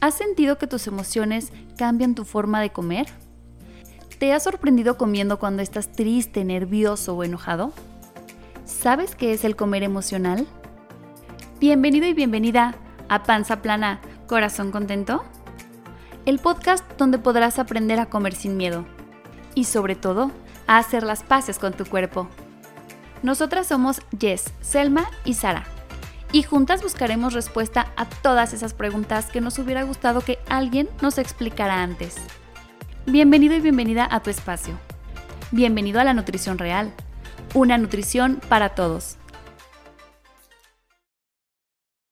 ¿Has sentido que tus emociones cambian tu forma de comer? ¿Te has sorprendido comiendo cuando estás triste, nervioso o enojado? ¿Sabes qué es el comer emocional? Bienvenido y bienvenida a Panza Plana, Corazón Contento. El podcast donde podrás aprender a comer sin miedo y sobre todo a hacer las paces con tu cuerpo. Nosotras somos Jess, Selma y Sara y juntas buscaremos respuesta a todas esas preguntas que nos hubiera gustado que alguien nos explicara antes. Bienvenido y bienvenida a tu espacio. Bienvenido a la nutrición real, una nutrición para todos.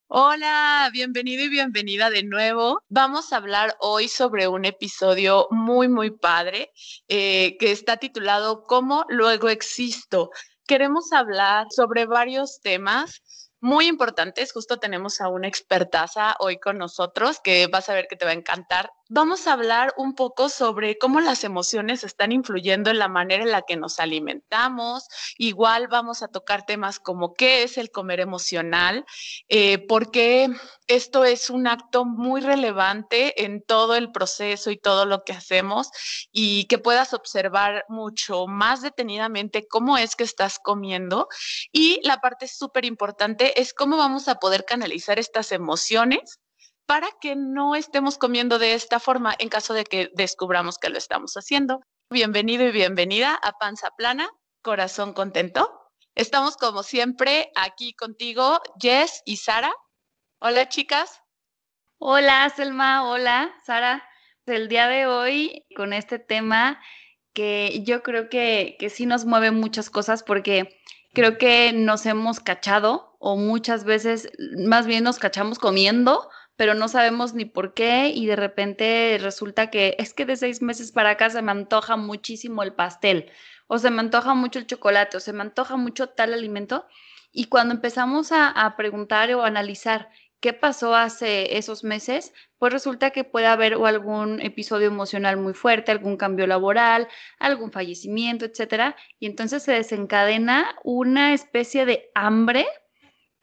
Hola, bienvenido y bienvenida de nuevo. Vamos a hablar hoy sobre un episodio muy, muy padre eh, que está titulado ¿Cómo luego existo? Queremos hablar sobre varios temas muy importantes. Justo tenemos a una expertaza hoy con nosotros que vas a ver que te va a encantar vamos a hablar un poco sobre cómo las emociones están influyendo en la manera en la que nos alimentamos. Igual vamos a tocar temas como qué es el comer emocional, eh, porque esto es un acto muy relevante en todo el proceso y todo lo que hacemos y que puedas observar mucho más detenidamente cómo es que estás comiendo. Y la parte súper importante es cómo vamos a poder canalizar estas emociones para que no estemos comiendo de esta forma en caso de que descubramos que lo estamos haciendo. Bienvenido y bienvenida a Panza Plana, Corazón Contento. Estamos como siempre aquí contigo, Jess y Sara. Hola chicas. Hola Selma, hola Sara. El día de hoy con este tema que yo creo que, que sí nos mueve muchas cosas porque creo que nos hemos cachado o muchas veces más bien nos cachamos comiendo pero no sabemos ni por qué y de repente resulta que es que de seis meses para acá se me antoja muchísimo el pastel o se me antoja mucho el chocolate o se me antoja mucho tal alimento y cuando empezamos a, preguntar o analizar qué pasó hace esos meses, pues resulta que puede haber algún episodio emocional muy fuerte, algún cambio laboral, algún fallecimiento, etcétera, y entonces se desencadena una especie de hambre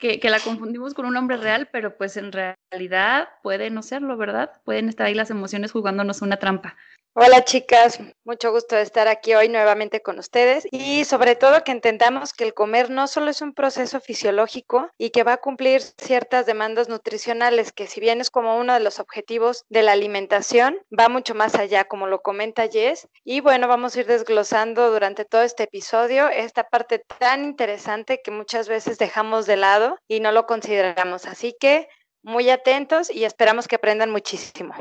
que, la confundimos con un hombre real, pero pues en realidad puede no serlo, ¿verdad? Pueden estar ahí las emociones jugándonos una trampa. Hola chicas, mucho gusto de estar aquí hoy nuevamente con ustedes y sobre todo que entendamos que el comer no solo es un proceso fisiológico y que va a cumplir ciertas demandas nutricionales, que si bien es como uno de los objetivos de la alimentación, va mucho más allá, como lo comenta Jess. Y bueno, vamos a ir desglosando durante todo este episodio esta parte tan interesante que muchas veces dejamos de lado y no lo consideramos. Así que muy atentos y esperamos que aprendan muchísimo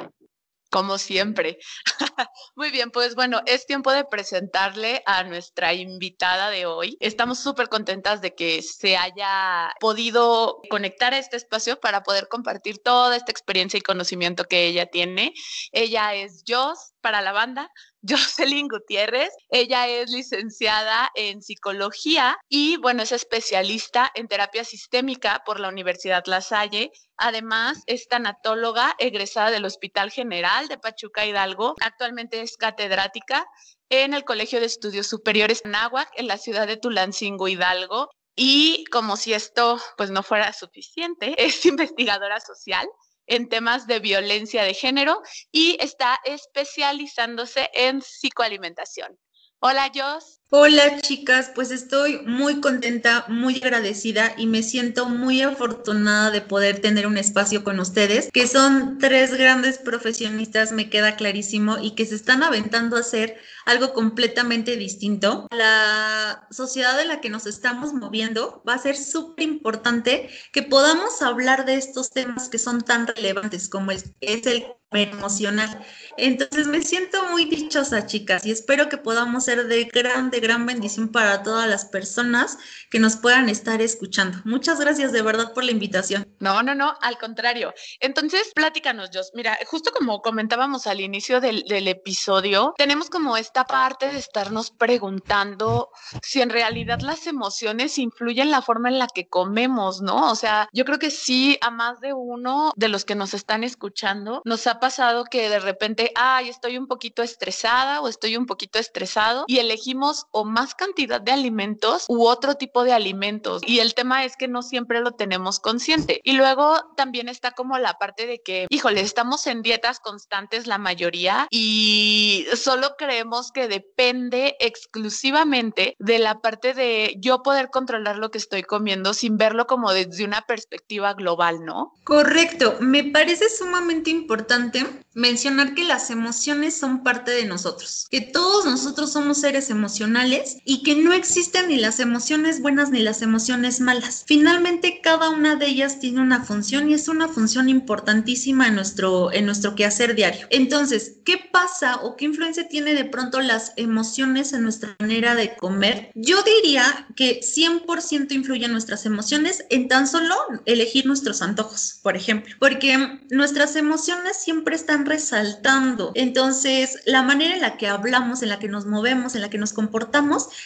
como siempre. Muy bien, pues bueno, es tiempo de presentarle a nuestra invitada de hoy. Estamos súper contentas de que se haya podido conectar a este espacio para poder compartir toda esta experiencia y conocimiento que ella tiene. Ella es Jos para la banda, Jocelyn Gutiérrez. Ella es licenciada en psicología y, bueno, es especialista en terapia sistémica por la Universidad La Salle. Además, es tanatóloga egresada del Hospital General de Pachuca Hidalgo. Actualmente es catedrática en el Colegio de Estudios Superiores Anáhuac en la ciudad de Tulancingo Hidalgo. Y como si esto pues no fuera suficiente, es investigadora social en temas de violencia de género y está especializándose en psicoalimentación. Hola, Jos. Hola chicas, pues estoy muy contenta, muy agradecida y me siento muy afortunada de poder tener un espacio con ustedes, que son tres grandes profesionistas, me queda clarísimo, y que se están aventando a hacer algo completamente distinto. La sociedad en la que nos estamos moviendo va a ser súper importante que podamos hablar de estos temas que son tan relevantes como es el emocional. Entonces me siento muy dichosa, chicas, y espero que podamos ser de grande gran bendición para todas las personas que nos puedan estar escuchando. Muchas gracias de verdad por la invitación. No, no, no, al contrario. Entonces, pláticanos, Jos. Mira, justo como comentábamos al inicio del, del episodio, tenemos como esta parte de estarnos preguntando si en realidad las emociones influyen la forma en la que comemos, ¿no? O sea, yo creo que sí, a más de uno de los que nos están escuchando, nos ha pasado que de repente, ay, estoy un poquito estresada o estoy un poquito estresado y elegimos o más cantidad de alimentos u otro tipo de alimentos. Y el tema es que no siempre lo tenemos consciente. Y luego también está como la parte de que, híjole, estamos en dietas constantes la mayoría y solo creemos que depende exclusivamente de la parte de yo poder controlar lo que estoy comiendo sin verlo como desde una perspectiva global, ¿no? Correcto. Me parece sumamente importante mencionar que las emociones son parte de nosotros, que todos nosotros somos seres emocionales y que no existen ni las emociones buenas ni las emociones malas. Finalmente, cada una de ellas tiene una función y es una función importantísima en nuestro, en nuestro quehacer diario. Entonces, ¿qué pasa o qué influencia tiene de pronto las emociones en nuestra manera de comer? Yo diría que 100% influyen nuestras emociones en tan solo elegir nuestros antojos, por ejemplo, porque nuestras emociones siempre están resaltando. Entonces, la manera en la que hablamos, en la que nos movemos, en la que nos comportamos,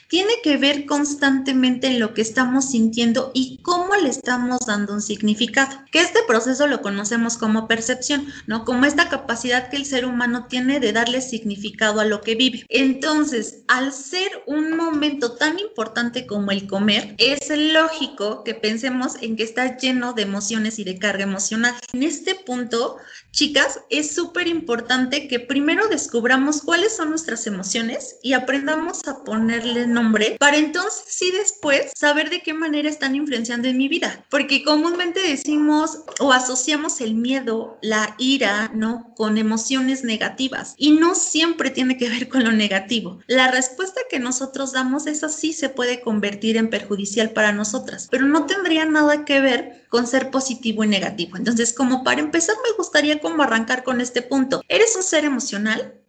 tiene que ver constantemente en lo que estamos sintiendo y cómo le estamos dando un significado. Que este proceso lo conocemos como percepción, ¿no? Como esta capacidad que el ser humano tiene de darle significado a lo que vive. Entonces, al ser un momento tan importante como el comer, es lógico que pensemos en que está lleno de emociones y de carga emocional. En este punto, Chicas, es súper importante que primero descubramos cuáles son nuestras emociones y aprendamos a ponerle nombre para entonces sí después saber de qué manera están influenciando en mi vida. Porque comúnmente decimos o asociamos el miedo, la ira, ¿no? Con emociones negativas y no siempre tiene que ver con lo negativo. La respuesta que nosotros damos, esa sí se puede convertir en perjudicial para nosotras, pero no tendría nada que ver con ser positivo y negativo. Entonces, como para empezar, me gustaría como arrancar con este punto. ¿Eres un ser emocional?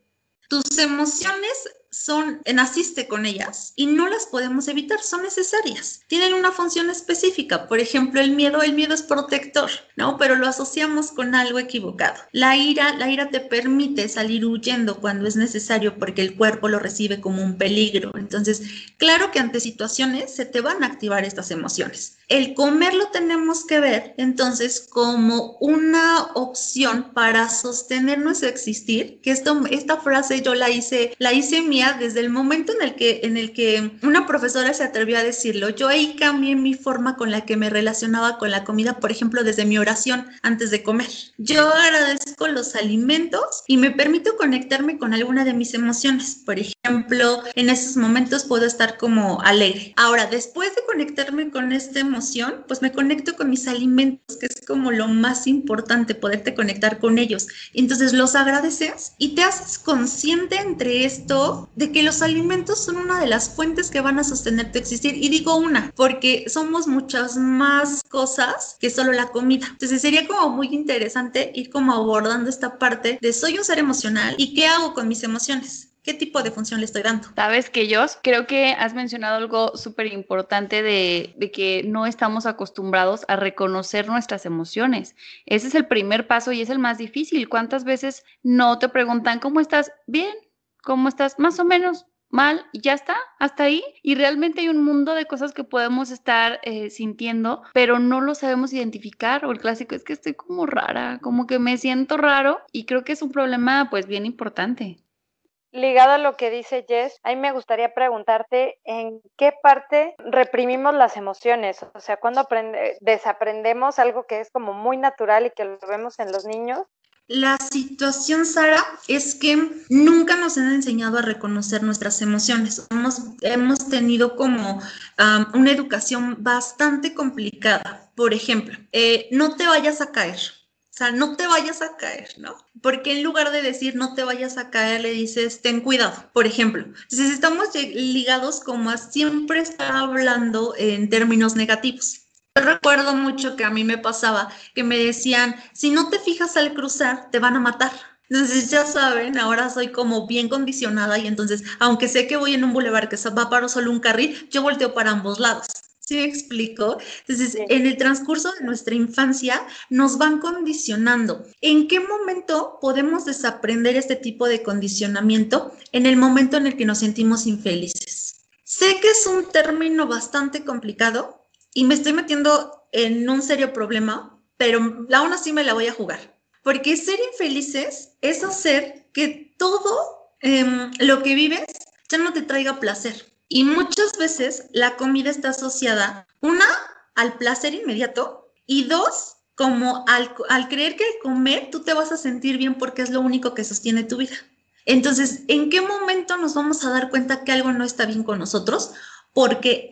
Tus emociones son, naciste con ellas y no las podemos evitar, son necesarias. Tienen una función específica. Por ejemplo, el miedo, el miedo es protector, ¿no? Pero lo asociamos con algo equivocado. La ira, la ira te permite salir huyendo cuando es necesario porque el cuerpo lo recibe como un peligro. Entonces, claro que ante situaciones se te van a activar estas emociones. El comer lo tenemos que ver entonces como una opción para sostener nuestro existir, que esto, esta frase yo la hice, la hice mía desde el momento en el, que, en el que una profesora se atrevió a decirlo. Yo ahí cambié mi forma con la que me relacionaba con la comida, por ejemplo, desde mi oración antes de comer. Yo agradezco los alimentos y me permito conectarme con alguna de mis emociones. Por ejemplo, en esos momentos puedo estar como alegre. Ahora, después de conectarme con este emoción, pues me conecto con mis alimentos, que es como lo más importante, poderte conectar con ellos. Entonces los agradeces y te haces consciente entre esto de que los alimentos son una de las fuentes que van a sostener tu existir. Y digo una, porque somos muchas más cosas que solo la comida. Entonces sería como muy interesante ir como abordando esta parte de soy un ser emocional y qué hago con mis emociones. ¿Qué tipo de función le estoy dando? Sabes que yo creo que has mencionado algo súper importante de, de, que no estamos acostumbrados a reconocer nuestras emociones. Ese es el primer paso y es el más difícil. ¿Cuántas veces no te preguntan cómo estás? Bien, ¿cómo estás? Más o menos mal ya está, hasta ahí. Y realmente hay un mundo de cosas que podemos estar eh, sintiendo, pero no lo sabemos identificar. O el clásico es que estoy como rara, como que me siento raro y creo que es un problema pues bien importante ligado a lo que dice Jess, a mí me gustaría preguntarte en qué parte reprimimos las emociones, o sea, cuando desaprendemos algo que es como muy natural y que lo vemos en los niños. La situación, Sara, es que nunca nos han enseñado a reconocer nuestras emociones. Hemos, tenido como una educación bastante complicada. Por ejemplo, eh, no te vayas a caer o sea, no te vayas a caer, ¿no? Porque en lugar de decir no te vayas a caer, le dices ten cuidado, por ejemplo. Entonces estamos ligados como siempre estar hablando en términos negativos. Yo recuerdo mucho que a mí me pasaba que me decían, si no te fijas al cruzar, te van a matar. Entonces ya saben, ahora soy como bien condicionada y entonces, aunque sé que voy en un bulevar que va para solo un carril, yo volteo para ambos lados. ¿Sí me explico? Entonces, en el transcurso de nuestra infancia nos van condicionando. ¿En qué momento podemos desaprender este tipo de condicionamiento? En el momento en el que nos sentimos infelices. Sé que es un término bastante complicado y me estoy metiendo en un serio problema, pero aún así me la voy a jugar. Porque ser infelices es hacer que todo em, lo que vives ya no te traiga placer Y muchas veces la comida está asociada, una, al placer inmediato y dos, como al, al creer que al comer tú te vas a sentir bien porque es lo único que sostiene tu vida. Entonces, ¿en qué momento nos vamos a dar cuenta que algo no está bien con nosotros? Porque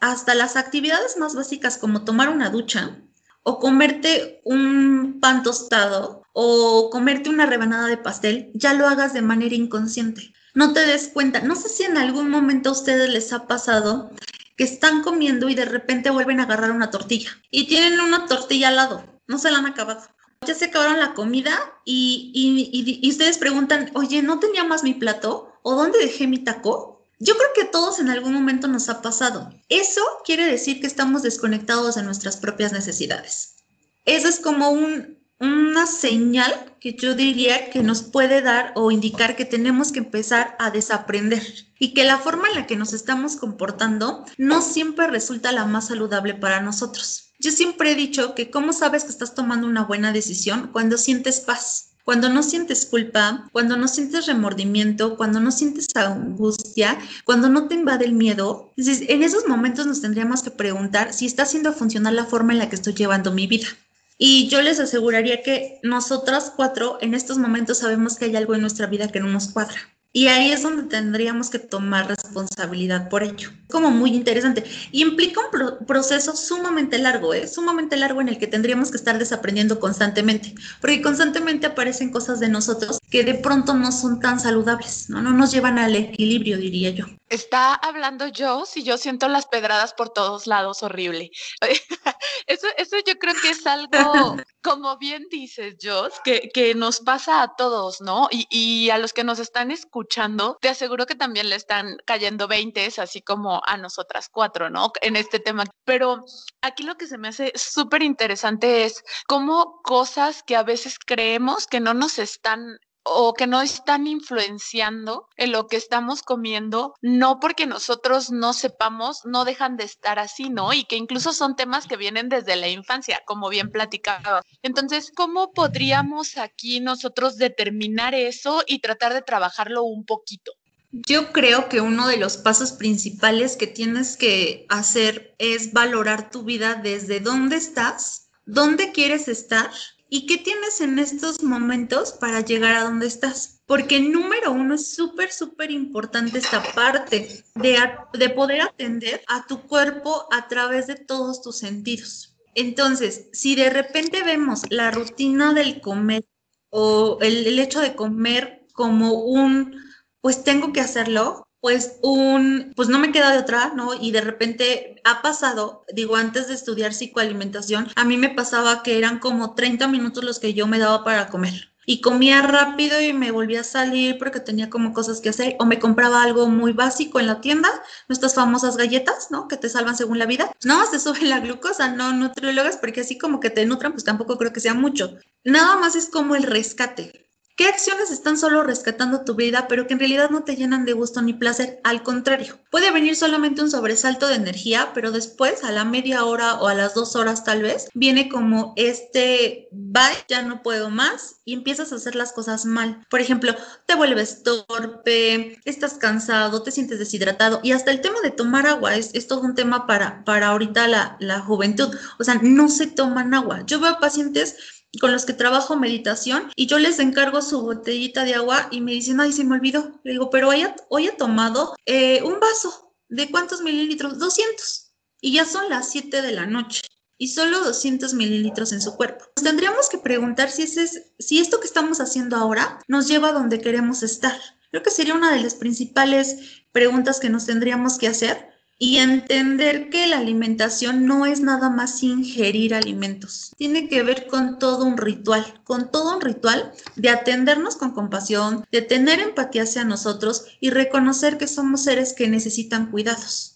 hasta las actividades más básicas como tomar una ducha o comerte un pan tostado o comerte una rebanada de pastel, ya lo hagas de manera inconsciente. No te des cuenta. No sé si en algún momento a ustedes les ha pasado que están comiendo y de repente vuelven a agarrar una tortilla y tienen una tortilla al lado, no se la han acabado. Ya se acabaron la comida y, y, y, ustedes preguntan, oye, ¿no tenía más mi plato? ¿O dónde dejé mi taco? Yo creo que a todos en algún momento nos ha pasado. Eso quiere decir que estamos desconectados de nuestras propias necesidades. Eso es como un, una señal que yo diría que nos puede dar o indicar que tenemos que empezar a desaprender y que la forma en la que nos estamos comportando no siempre resulta la más saludable para nosotros. Yo siempre he dicho que cómo sabes que estás tomando una buena decisión cuando sientes paz. Cuando no sientes culpa, cuando no sientes remordimiento, cuando no sientes angustia, cuando no te invade el miedo, en esos momentos nos tendríamos que preguntar si está haciendo funcionar la forma en la que estoy llevando mi vida. Y yo les aseguraría que nosotras cuatro en estos momentos sabemos que hay algo en nuestra vida que no nos cuadra. Y ahí es donde tendríamos que tomar responsabilidad por ello. Como muy interesante. Y implica un proceso sumamente largo, ¿eh? sumamente largo en el que tendríamos que estar desaprendiendo constantemente. Porque constantemente aparecen cosas de nosotros que de pronto no son tan saludables, ¿no? No nos llevan al equilibrio, diría yo. Está hablando yo si yo siento las pedradas por todos lados, horrible. Eso, eso yo creo que es algo, como bien dices, Joss, que, que nos pasa a todos, ¿no? Y, y a los que nos están escuchando te aseguro que también le están cayendo 20, así como a nosotras cuatro, ¿no? En este tema. Pero aquí lo que se me hace súper interesante es cómo cosas que a veces creemos que no nos están o que no están influenciando en lo que estamos comiendo, no porque nosotros no sepamos, no dejan de estar así, ¿no? Y que incluso son temas que vienen desde la infancia, como bien platicaba. Entonces, ¿cómo podríamos aquí nosotros determinar eso y tratar de trabajarlo un poquito? Yo creo que uno de los pasos principales que tienes que hacer es valorar tu vida desde dónde estás, dónde quieres estar ¿Y qué tienes en estos momentos para llegar a donde estás? Porque número uno es súper, súper importante esta parte de, de poder atender a tu cuerpo a través de todos tus sentidos. Entonces, si de repente vemos la rutina del comer o el, el hecho de comer como un, pues tengo que hacerlo, pues un, pues no me queda de otra, ¿no? Y de repente ha pasado, digo, antes de estudiar psicoalimentación, a mí me pasaba que eran como 30 minutos los que yo me daba para comer. Y comía rápido y me volvía a salir porque tenía como cosas que hacer. O me compraba algo muy básico en la tienda, nuestras famosas galletas, ¿no? Que te salvan según la vida. No, se sube la glucosa, no nutriólogas, porque así como que te nutran, pues tampoco creo que sea mucho. Nada más es como el rescate. ¿Qué acciones están solo rescatando tu vida, pero que en realidad no te llenan de gusto ni placer? Al contrario, puede venir solamente un sobresalto de energía, pero después, a la media hora o a las dos horas tal vez, viene como este, bye, ya no puedo más, y empiezas a hacer las cosas mal. Por ejemplo, te vuelves torpe, estás cansado, te sientes deshidratado, y hasta el tema de tomar agua es, es todo un tema para, para ahorita la, la juventud. O sea, no se toman agua. Yo veo pacientes con los que trabajo meditación y yo les encargo su botellita de agua y me dicen, ay, se me olvidó. Le digo, pero hoy ha, tomado eh, un vaso. ¿De cuántos mililitros? 200. Y ya son las 7 de la noche y solo 200 mililitros en su cuerpo. Nos tendríamos que preguntar si, es, si esto que estamos haciendo ahora nos lleva a donde queremos estar. Creo que sería una de las principales preguntas que nos tendríamos que hacer y entender que la alimentación no es nada más ingerir alimentos, tiene que ver con todo un ritual, con todo un ritual de atendernos con compasión, de tener empatía hacia nosotros y reconocer que somos seres que necesitan cuidados.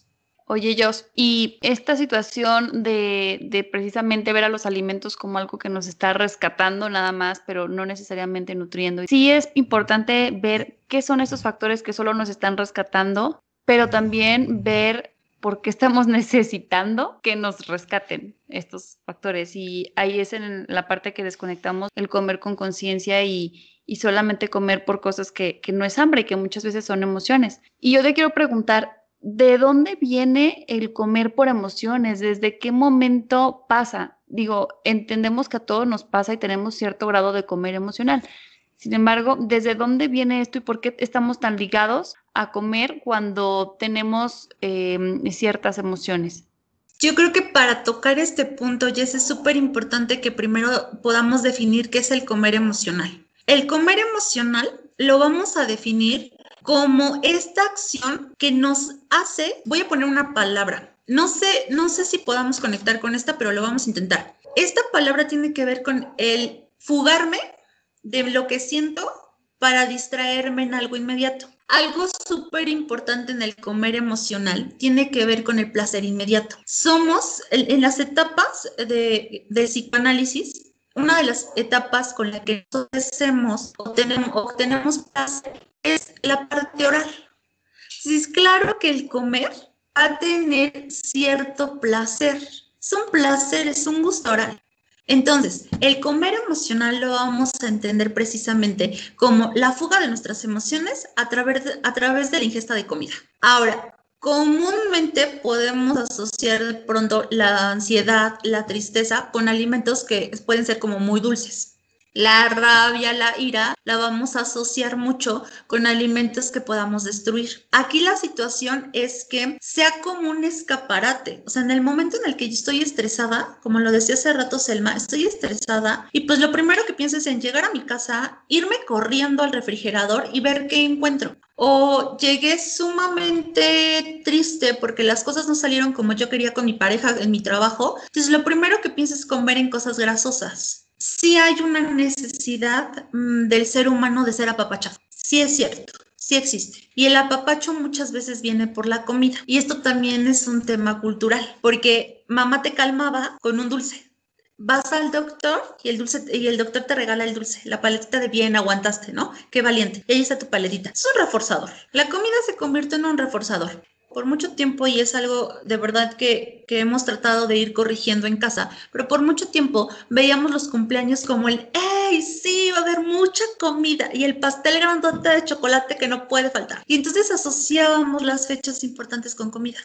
Oye, Jos, y esta situación de, de, precisamente ver a los alimentos como algo que nos está rescatando nada más, pero no necesariamente nutriendo. Sí es importante ver qué son esos factores que solo nos están rescatando pero también ver por qué estamos necesitando que nos rescaten estos factores. Y ahí es en la parte que desconectamos el comer con conciencia y, solamente comer por cosas que, que no es hambre, que muchas veces son emociones. Y yo te quiero preguntar, ¿de dónde viene el comer por emociones? ¿Desde qué momento pasa? Digo, entendemos que a todos nos pasa y tenemos cierto grado de comer emocional. Sin embargo, ¿desde dónde viene esto y por qué estamos tan ligados a comer cuando tenemos em, ciertas emociones? Yo creo que para tocar este punto, Jess, es súper importante que primero podamos definir qué es el comer emocional. El comer emocional lo vamos a definir como esta acción que nos hace, voy a poner una palabra, no sé, no sé si podamos conectar con esta, pero lo vamos a intentar. Esta palabra tiene que ver con el fugarme de lo que siento para distraerme en algo inmediato. Algo súper importante en el comer emocional tiene que ver con el placer inmediato. Somos en, las etapas de, del psicoanálisis, una de las etapas con la que nosotros obtenemos, obtenemos placer es la parte oral. es claro que el comer va a tener cierto placer. Es un placer, es un gusto oral. Entonces, el comer emocional lo vamos a entender precisamente como la fuga de nuestras emociones a través de, a través de la ingesta de comida. Ahora, comúnmente podemos asociar de pronto la ansiedad, la tristeza con alimentos que pueden ser como muy dulces. La rabia, la ira, la vamos a asociar mucho con alimentos que podamos destruir. Aquí la situación es que sea como un escaparate. O sea, en el momento en el que yo estoy estresada, como lo decía hace rato Selma, estoy estresada y pues lo primero que pienso es en llegar a mi casa, irme corriendo al refrigerador y ver qué encuentro. O llegué sumamente triste porque las cosas no salieron como yo quería con mi pareja en mi trabajo. Entonces lo primero que pienso es comer en cosas grasosas sí hay una necesidad mm, del ser humano de ser apapachado. Sí es cierto, sí existe. Y el apapacho muchas veces viene por la comida. Y esto también es un tema cultural, porque mamá te calmaba con un dulce. Vas al doctor y el dulce y el doctor te regala el dulce, la paletita de bien aguantaste, ¿no? Qué valiente. Y ahí está tu paletita. Es un reforzador. La comida se convierte en un reforzador por mucho tiempo, y es algo de verdad que, que, hemos tratado de ir corrigiendo en casa, pero por mucho tiempo veíamos los cumpleaños como el, ¡hey, sí, va a haber mucha comida! Y el pastel grandote de chocolate que no puede faltar. Y entonces asociábamos las fechas importantes con comida.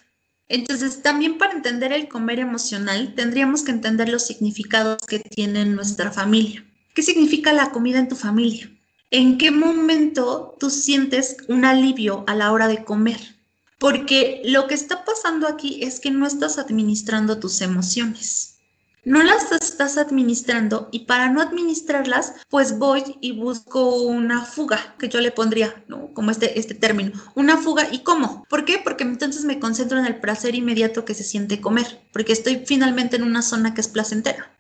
Entonces, también para entender el comer emocional, tendríamos que entender los significados que tiene nuestra familia. ¿Qué significa la comida en tu familia? ¿En qué momento tú sientes un alivio a la hora de comer? Porque lo que está pasando aquí es que no estás administrando tus emociones. No las estás administrando y para no administrarlas, pues voy y busco una fuga, que yo le pondría, ¿no? Como este, este término, una fuga. ¿Y cómo? ¿Por qué? Porque entonces me concentro en el placer inmediato que se siente comer, porque estoy finalmente en una zona que es placentera.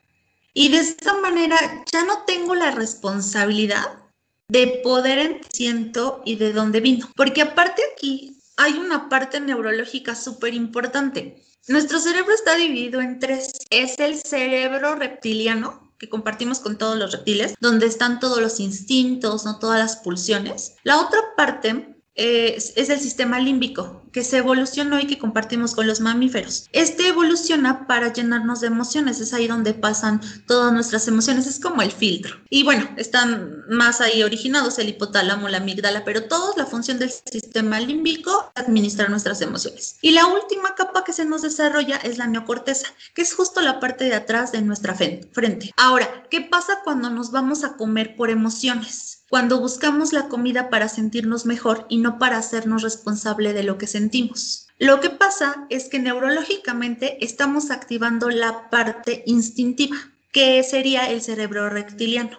Y de esta manera ya no tengo la responsabilidad de poder en siento y de dónde vino. Porque aparte aquí hay una parte neurológica súper importante. Nuestro cerebro está dividido en tres. Es el cerebro reptiliano, que compartimos con todos los reptiles, donde están todos los instintos, ¿no? todas las pulsiones. La otra parte es, el sistema límbico, que se evolucionó y que compartimos con los mamíferos. Este evoluciona para llenarnos de emociones, es ahí donde pasan todas nuestras emociones, es como el filtro. Y bueno, están más ahí originados el hipotálamo, la amígdala, pero toda la función del sistema límbico es administrar nuestras emociones. Y la última capa que se nos desarrolla es la neocorteza, que es justo la parte de atrás de nuestra frente. Ahora, ¿qué pasa cuando nos vamos a comer por emociones? Cuando buscamos la comida para sentirnos mejor y no para hacernos responsable de lo que sentimos. Lo que pasa es que neurológicamente estamos activando la parte instintiva, que sería el cerebro reptiliano.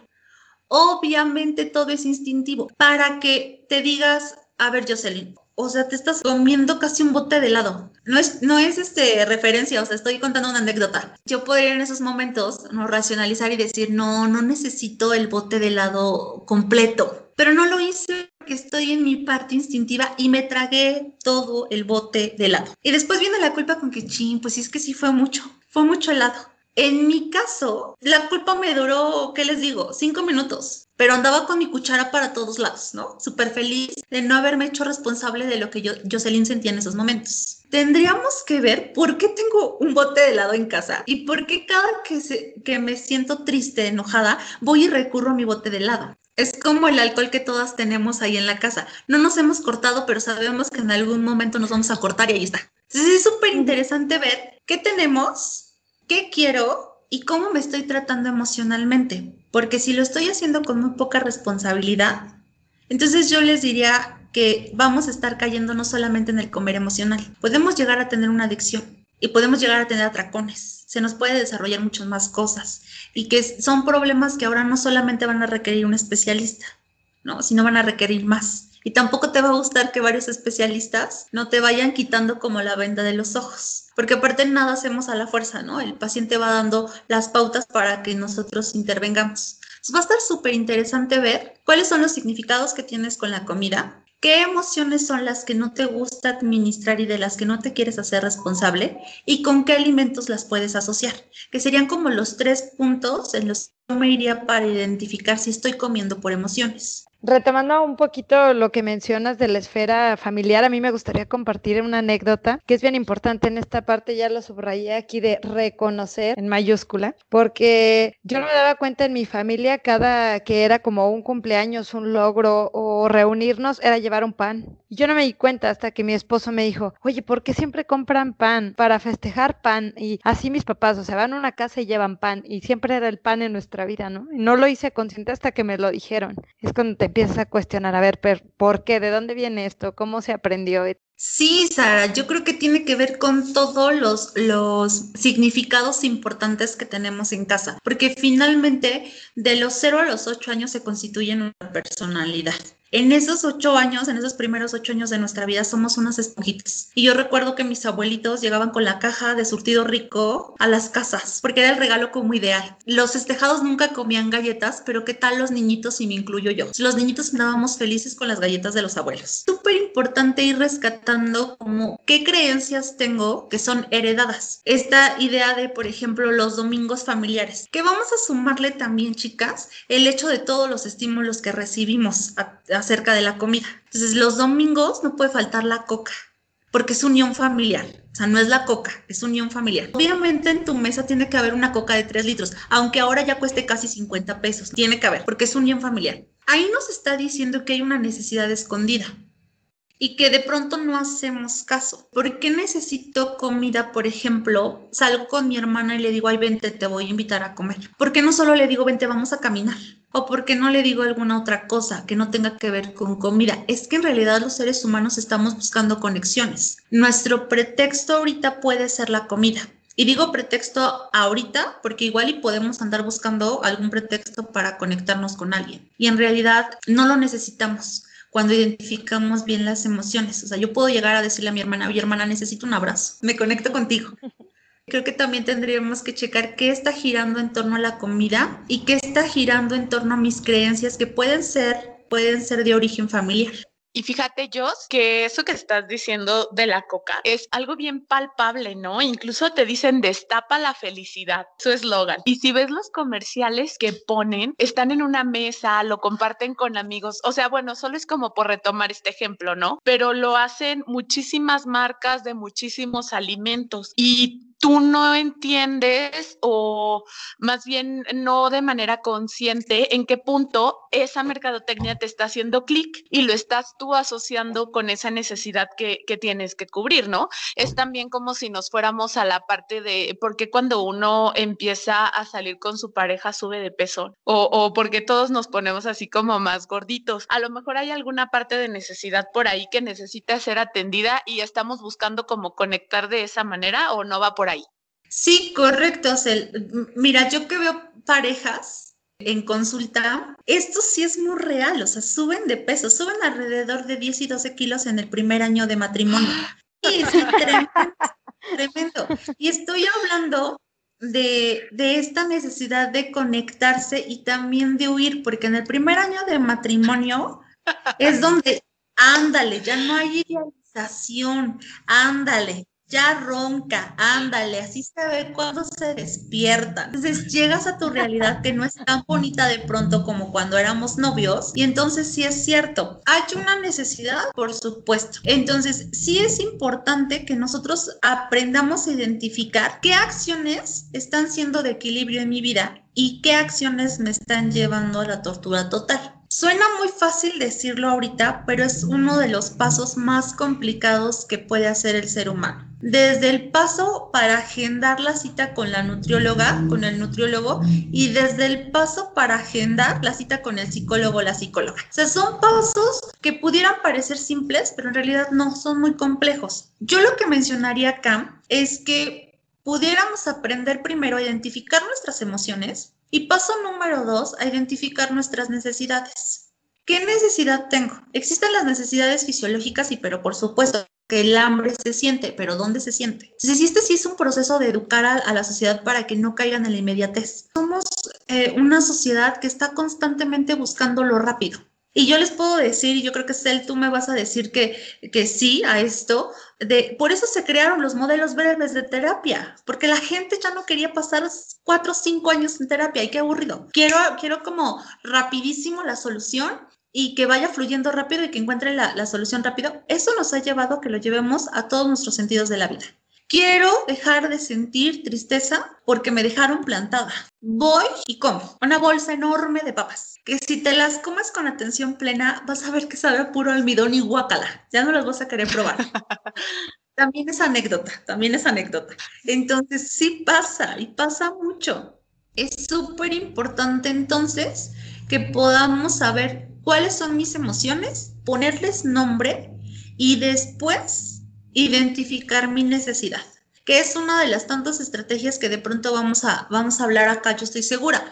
Obviamente todo es instintivo. Para que te digas, a ver, Jocelyn, o sea, te estás comiendo casi un bote de helado. No es, no es este, referencia, o sea, estoy contando una anécdota. Yo podría en esos momentos no racionalizar y decir, no, no necesito el bote de helado completo. Pero no lo hice porque estoy en mi parte instintiva y me tragué todo el bote de helado. Y después viene la culpa con que, ching, pues es que sí fue mucho, fue mucho helado. En mi caso, la culpa me duró, ¿qué les digo? Cinco minutos. Pero andaba con mi cuchara para todos lados, ¿no? Súper feliz de no haberme hecho responsable de lo que yo, Jocelyn sentía en esos momentos. Tendríamos que ver por qué tengo un bote de helado en casa y por qué cada que, se, que me siento triste, enojada, voy y recurro a mi bote de helado. Es como el alcohol que todas tenemos ahí en la casa. No nos hemos cortado, pero sabemos que en algún momento nos vamos a cortar y ahí está. Entonces es súper interesante ver qué tenemos, qué quiero y cómo me estoy tratando emocionalmente. Porque si lo estoy haciendo con muy poca responsabilidad, entonces yo les diría que vamos a estar cayendo no solamente en el comer emocional, podemos llegar a tener una adicción y podemos llegar a tener atracones. Se nos puede desarrollar muchas más cosas y que son problemas que ahora no solamente van a requerir un especialista, ¿no? sino van a requerir más. Y tampoco te va a gustar que varios especialistas no te vayan quitando como la venda de los ojos, porque aparte nada hacemos a la fuerza, ¿no? El paciente va dando las pautas para que nosotros intervengamos. Entonces va a estar súper interesante ver cuáles son los significados que tienes con la comida, qué emociones son las que no te gusta administrar y de las que no te quieres hacer responsable y con qué alimentos las puedes asociar, que serían como los tres puntos en los que yo me iría para identificar si estoy comiendo por emociones. Retomando un poquito lo que mencionas de la esfera familiar, a mí me gustaría compartir una anécdota que es bien importante en esta parte, ya lo subrayé aquí de reconocer en mayúscula, porque yo no me daba cuenta en mi familia cada que era como un cumpleaños, un logro o reunirnos era llevar un pan. Y yo no me di cuenta hasta que mi esposo me dijo, oye, ¿por qué siempre compran pan para festejar pan? Y así mis papás, o sea, van a una casa y llevan pan y siempre era el pan en nuestra vida, ¿no? Y no lo hice consciente hasta que me lo dijeron. Es cuando te empiezas a cuestionar, a ver, ¿por qué? ¿De dónde viene esto? ¿Cómo se aprendió? Sí, Sara, yo creo que tiene que ver con todos los, los significados importantes que tenemos en casa, porque finalmente de los 0 a los 8 años se constituyen una personalidad. En esos ocho años, en esos primeros ocho años de nuestra vida, somos unas esponjitas. Y yo recuerdo que mis abuelitos llegaban con la caja de surtido rico a las casas, porque era el regalo como ideal. Los festejados nunca comían galletas, pero ¿qué tal los niñitos y me incluyo yo? Los niñitos andábamos felices con las galletas de los abuelos. Súper importante ir rescatando como qué creencias tengo que son heredadas. Esta idea de, por ejemplo, los domingos familiares, que vamos a sumarle también, chicas, el hecho de todos los estímulos que recibimos a, a acerca de la comida. Entonces, los domingos no puede faltar la coca, porque es unión familiar. O sea, no es la coca, es unión familiar. Obviamente en tu mesa tiene que haber una coca de 3 litros, aunque ahora ya cueste casi 50 pesos. Tiene que haber, porque es unión familiar. Ahí nos está diciendo que hay una necesidad escondida y que de pronto no hacemos caso. ¿Por qué necesito comida, por ejemplo? Salgo con mi hermana y le digo, ay, vente, te voy a invitar a comer. ¿Por qué no solo le digo, vente, vamos a caminar? ¿O por qué no le digo alguna otra cosa que no tenga que ver con comida? Es que en realidad los seres humanos estamos buscando conexiones. Nuestro pretexto ahorita puede ser la comida. Y digo pretexto ahorita porque igual y podemos andar buscando algún pretexto para conectarnos con alguien. Y en realidad no lo necesitamos cuando identificamos bien las emociones. O sea, yo puedo llegar a decirle a mi hermana, oye hermana, necesito un abrazo, me conecto contigo. Creo que también tendríamos que checar qué está girando en torno a la comida y qué está girando en torno a mis creencias que pueden ser, pueden ser de origen familiar. Y fíjate, Jos, que eso que estás diciendo de la coca es algo bien palpable, ¿no? Incluso te dicen destapa la felicidad, su eslogan. Y si ves los comerciales que ponen, están en una mesa, lo comparten con amigos. O sea, bueno, solo es como por retomar este ejemplo, ¿no? Pero lo hacen muchísimas marcas de muchísimos alimentos. Y tú no entiendes o más bien no de manera consciente en qué punto esa mercadotecnia te está haciendo clic y lo estás tú asociando con esa necesidad que, tienes que cubrir, ¿no? Es también como si nos fuéramos a la parte de por qué cuando uno empieza a salir con su pareja sube de peso o, o porque todos nos ponemos así como más gorditos. A lo mejor hay alguna parte de necesidad por ahí que necesita ser atendida y estamos buscando como conectar de esa manera o no va por ahí. Sí, correcto, Mira, yo que veo parejas en consulta, esto sí es muy real, o sea, suben de peso, suben alrededor de 10 y 12 kilos en el primer año de matrimonio. Y es tremendo, tremendo. Y estoy hablando de, de, esta necesidad de conectarse y también de huir, porque en el primer año de matrimonio es donde, ándale, ya no hay idealización, ándale, ya ronca, ándale, así se ve cuando se despierta. Entonces llegas a tu realidad que no es tan bonita de pronto como cuando éramos novios y entonces sí es cierto, hay una necesidad, por supuesto. Entonces sí es importante que nosotros aprendamos a identificar qué acciones están siendo de equilibrio en mi vida y qué acciones me están llevando a la tortura total. Suena muy fácil decirlo ahorita, pero es uno de los pasos más complicados que puede hacer el ser humano. Desde el paso para agendar la cita con la nutrióloga, con el nutriólogo, y desde el paso para agendar la cita con el psicólogo o la psicóloga. O sea, son pasos que pudieran parecer simples, pero en realidad no, son muy complejos. Yo lo que mencionaría acá es que pudiéramos aprender primero a identificar nuestras emociones, y paso número dos, a identificar nuestras necesidades. ¿Qué necesidad tengo? Existen las necesidades fisiológicas y, pero por supuesto, que el hambre se siente, pero ¿dónde se siente? Si este sí es un proceso de educar a, la sociedad para que no caigan en la inmediatez. Somos eh, una sociedad que está constantemente buscando lo rápido. Y yo les puedo decir, y yo creo que Cel, tú me vas a decir que, que sí a esto, de, por eso se crearon los modelos breves de terapia, porque la gente ya no quería pasar cuatro o cinco años en terapia, y qué aburrido. Quiero, quiero como rapidísimo la solución y que vaya fluyendo rápido y que encuentre la, la solución rápido. Eso nos ha llevado a que lo llevemos a todos nuestros sentidos de la vida. Quiero dejar de sentir tristeza porque me dejaron plantada. Voy y como una bolsa enorme de papas, que si te las comes con atención plena, vas a ver que sabe a puro almidón y guacala. Ya no las vas a querer probar. también es anécdota, también es anécdota. Entonces, sí pasa y pasa mucho. Es súper importante entonces que podamos saber cuáles son mis emociones, ponerles nombre y después identificar mi necesidad, que es una de las tantas estrategias que de pronto vamos a, vamos a hablar acá, yo estoy segura.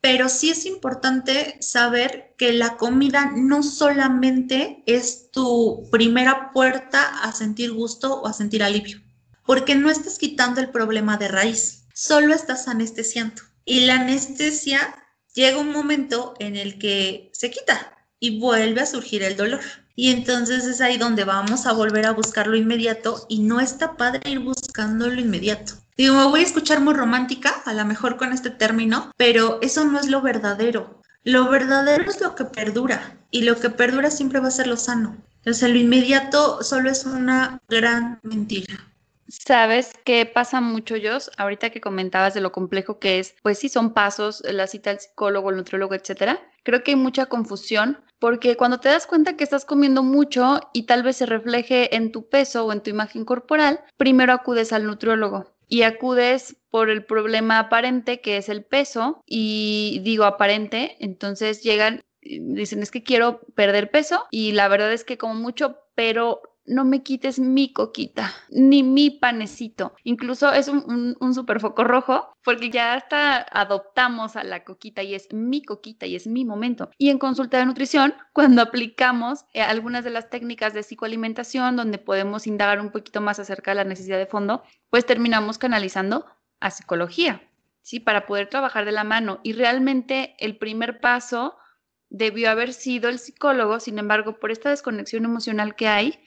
Pero sí es importante saber que la comida no solamente es tu primera puerta a sentir gusto o a sentir alivio, porque no estás quitando el problema de raíz, solo estás anestesiando. Y la anestesia llega un momento en el que se quita y vuelve a surgir el dolor. Y entonces es ahí donde vamos a volver a buscar lo inmediato y no está padre ir buscando lo inmediato. Digo, me voy a escuchar muy romántica, a lo mejor con este término, pero eso no es lo verdadero. Lo verdadero es lo que perdura y lo que perdura siempre va a ser lo sano. Entonces, lo inmediato solo es una gran mentira. ¿Sabes qué pasa mucho, Jos? Ahorita que comentabas de lo complejo que es, pues sí son pasos, la cita al psicólogo, el nutriólogo, etcétera. Creo que hay mucha confusión porque cuando te das cuenta que estás comiendo mucho y tal vez se refleje en tu peso o en tu imagen corporal, primero acudes al nutriólogo y acudes por el problema aparente que es el peso y digo aparente, entonces llegan dicen es que quiero perder peso y la verdad es que como mucho, pero no me quites mi coquita, ni mi panecito. Incluso es un, super foco rojo porque ya hasta adoptamos a la coquita y es mi coquita y es mi momento. Y en consulta de nutrición, cuando aplicamos eh, algunas de las técnicas de psicoalimentación donde podemos indagar un poquito más acerca de la necesidad de fondo, pues terminamos canalizando a psicología, ¿sí? Para poder trabajar de la mano. Y realmente el primer paso debió haber sido el psicólogo, sin embargo, por esta desconexión emocional que hay,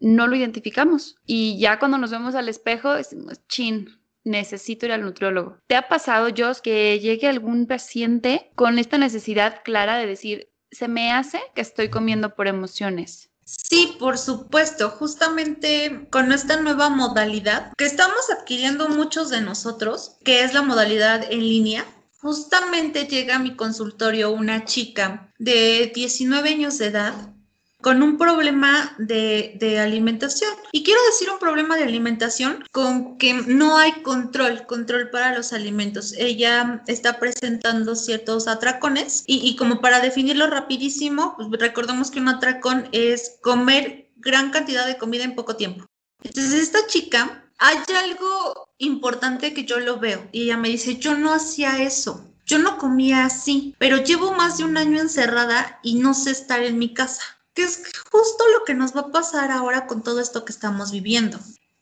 no lo identificamos. Y ya cuando nos vemos al espejo, decimos, chin, necesito ir al nutriólogo. ¿Te ha pasado, Jos, que llegue algún paciente con esta necesidad clara de decir, se me hace que estoy comiendo por emociones? Sí, por supuesto, justamente con esta nueva modalidad que estamos adquiriendo muchos de nosotros, que es la modalidad en línea, justamente llega a mi consultorio una chica de 19 años de edad con un problema de, alimentación. Y quiero decir un problema de alimentación con que no hay control, control para los alimentos. Ella está presentando ciertos atracones y, como para definirlo rapidísimo, pues recordemos que un atracón es comer gran cantidad de comida en poco tiempo. Entonces, esta chica, hay algo importante que yo lo veo y ella me dice, yo no hacía eso. Yo no comía así, pero llevo más de un año encerrada y no sé estar en mi casa que es justo lo que nos va a pasar ahora con todo esto que estamos viviendo.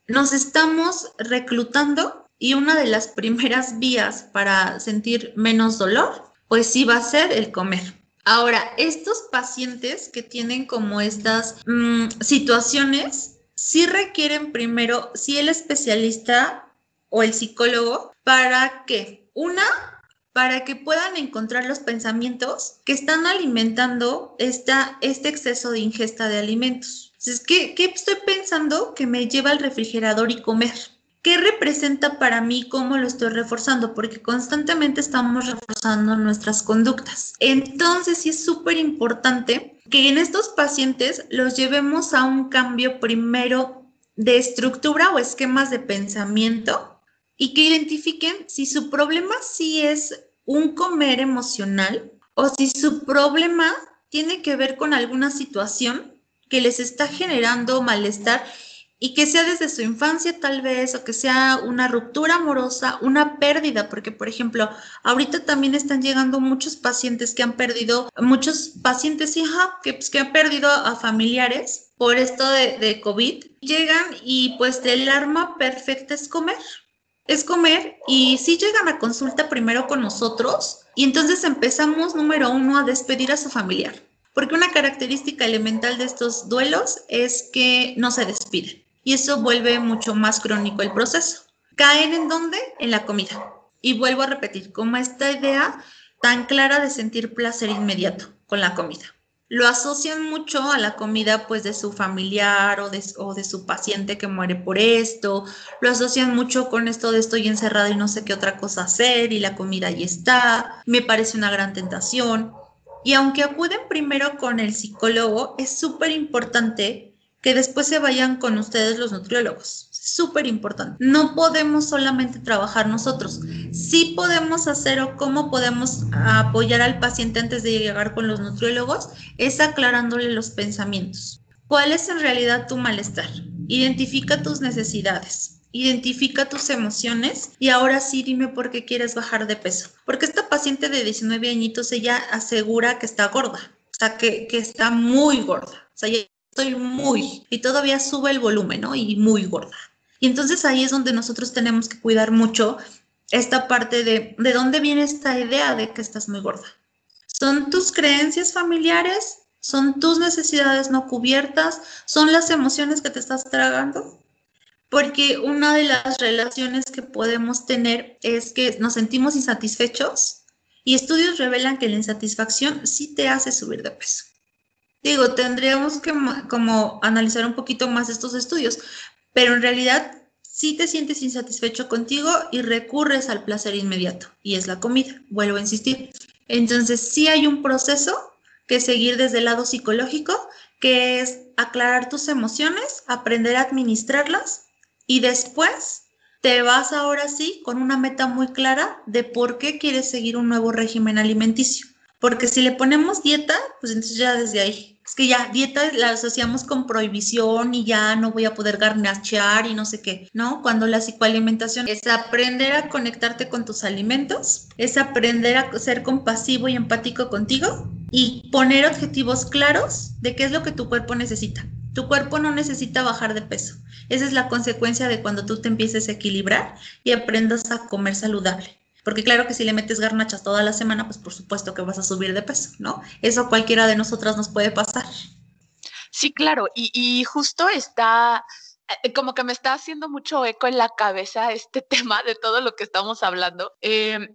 Nos estamos reclutando y una de las primeras vías para sentir menos dolor, pues sí va a ser el comer. Ahora, estos pacientes que tienen como estas mm, situaciones sí requieren primero, sí el especialista o el psicólogo, ¿para qué? Una, para que puedan encontrar los pensamientos que están alimentando esta, este exceso de ingesta de alimentos. Entonces, ¿qué, ¿qué estoy pensando que me lleva al refrigerador y comer? ¿Qué representa para mí? ¿Cómo lo estoy reforzando? Porque constantemente estamos reforzando nuestras conductas. Entonces, sí es súper importante que en estos pacientes los llevemos a un cambio primero de estructura o esquemas de pensamiento y que identifiquen si su problema sí es un comer emocional o si su problema tiene que ver con alguna situación que les está generando malestar y que sea desde su infancia tal vez, o que sea una ruptura amorosa, una pérdida, porque por ejemplo, ahorita también están llegando muchos pacientes que han perdido, muchos pacientes, hija, que, pues, que han perdido a familiares por esto de, de COVID, llegan y pues el arma perfecta es comer, es comer y si llegan a consulta primero con nosotros y entonces empezamos número uno a despedir a su familiar. Porque una característica elemental de estos duelos es que no se despiden y eso vuelve mucho más crónico el proceso. ¿Caen en dónde? En la comida. Y vuelvo a repetir, como esta idea tan clara de sentir placer inmediato con la comida. Lo asocian mucho a la comida pues de su familiar o de, su paciente que muere por esto, lo asocian mucho con esto de estoy encerrado y no sé qué otra cosa hacer y la comida ahí está, me parece una gran tentación. Y aunque acuden primero con el psicólogo, es súper importante que después se vayan con ustedes los nutriólogos. Súper importante. No podemos solamente trabajar nosotros. Sí podemos hacer o cómo podemos apoyar al paciente antes de llegar con los nutriólogos es aclarándole los pensamientos. ¿Cuál es en realidad tu malestar? Identifica tus necesidades. Identifica tus emociones y ahora sí dime por qué quieres bajar de peso. Porque esta paciente de 19 añitos, ella asegura que está gorda, o sea, que, que está muy gorda. O sea, estoy muy, y todavía sube el volumen, ¿no? Y muy gorda. Y entonces ahí es donde nosotros tenemos que cuidar mucho esta parte de de dónde viene esta idea de que estás muy gorda. ¿Son tus creencias familiares? ¿Son tus necesidades no cubiertas? ¿Son las emociones que te estás tragando? Porque una de las relaciones que podemos tener es que nos sentimos insatisfechos y estudios revelan que la insatisfacción sí te hace subir de peso. Digo, tendríamos que como analizar un poquito más estos estudios, pero en realidad sí te sientes insatisfecho contigo y recurres al placer inmediato, y es la comida, vuelvo a insistir. Entonces, sí hay un proceso que seguir desde el lado psicológico, que es aclarar tus emociones, aprender a administrarlas y después te vas ahora sí con una meta muy clara de por qué quieres seguir un nuevo régimen alimenticio. Porque si le ponemos dieta, pues entonces ya desde ahí es que ya dieta la asociamos con prohibición y ya no voy a poder garnachear y no sé qué, ¿no? Cuando la psicoalimentación es aprender a conectarte con tus alimentos, es aprender a ser compasivo y empático contigo y poner objetivos claros de qué es lo que tu cuerpo necesita. Tu cuerpo no necesita bajar de peso. Esa es la consecuencia de cuando tú te empieces a equilibrar y aprendas a comer saludable. Porque claro que si le metes garnachas toda la semana, pues por supuesto que vas a subir de peso, ¿no? Eso cualquiera de nosotras nos puede pasar. Sí, claro, y, y justo está como que me está haciendo mucho eco en la cabeza este tema de todo lo que estamos hablando. Em,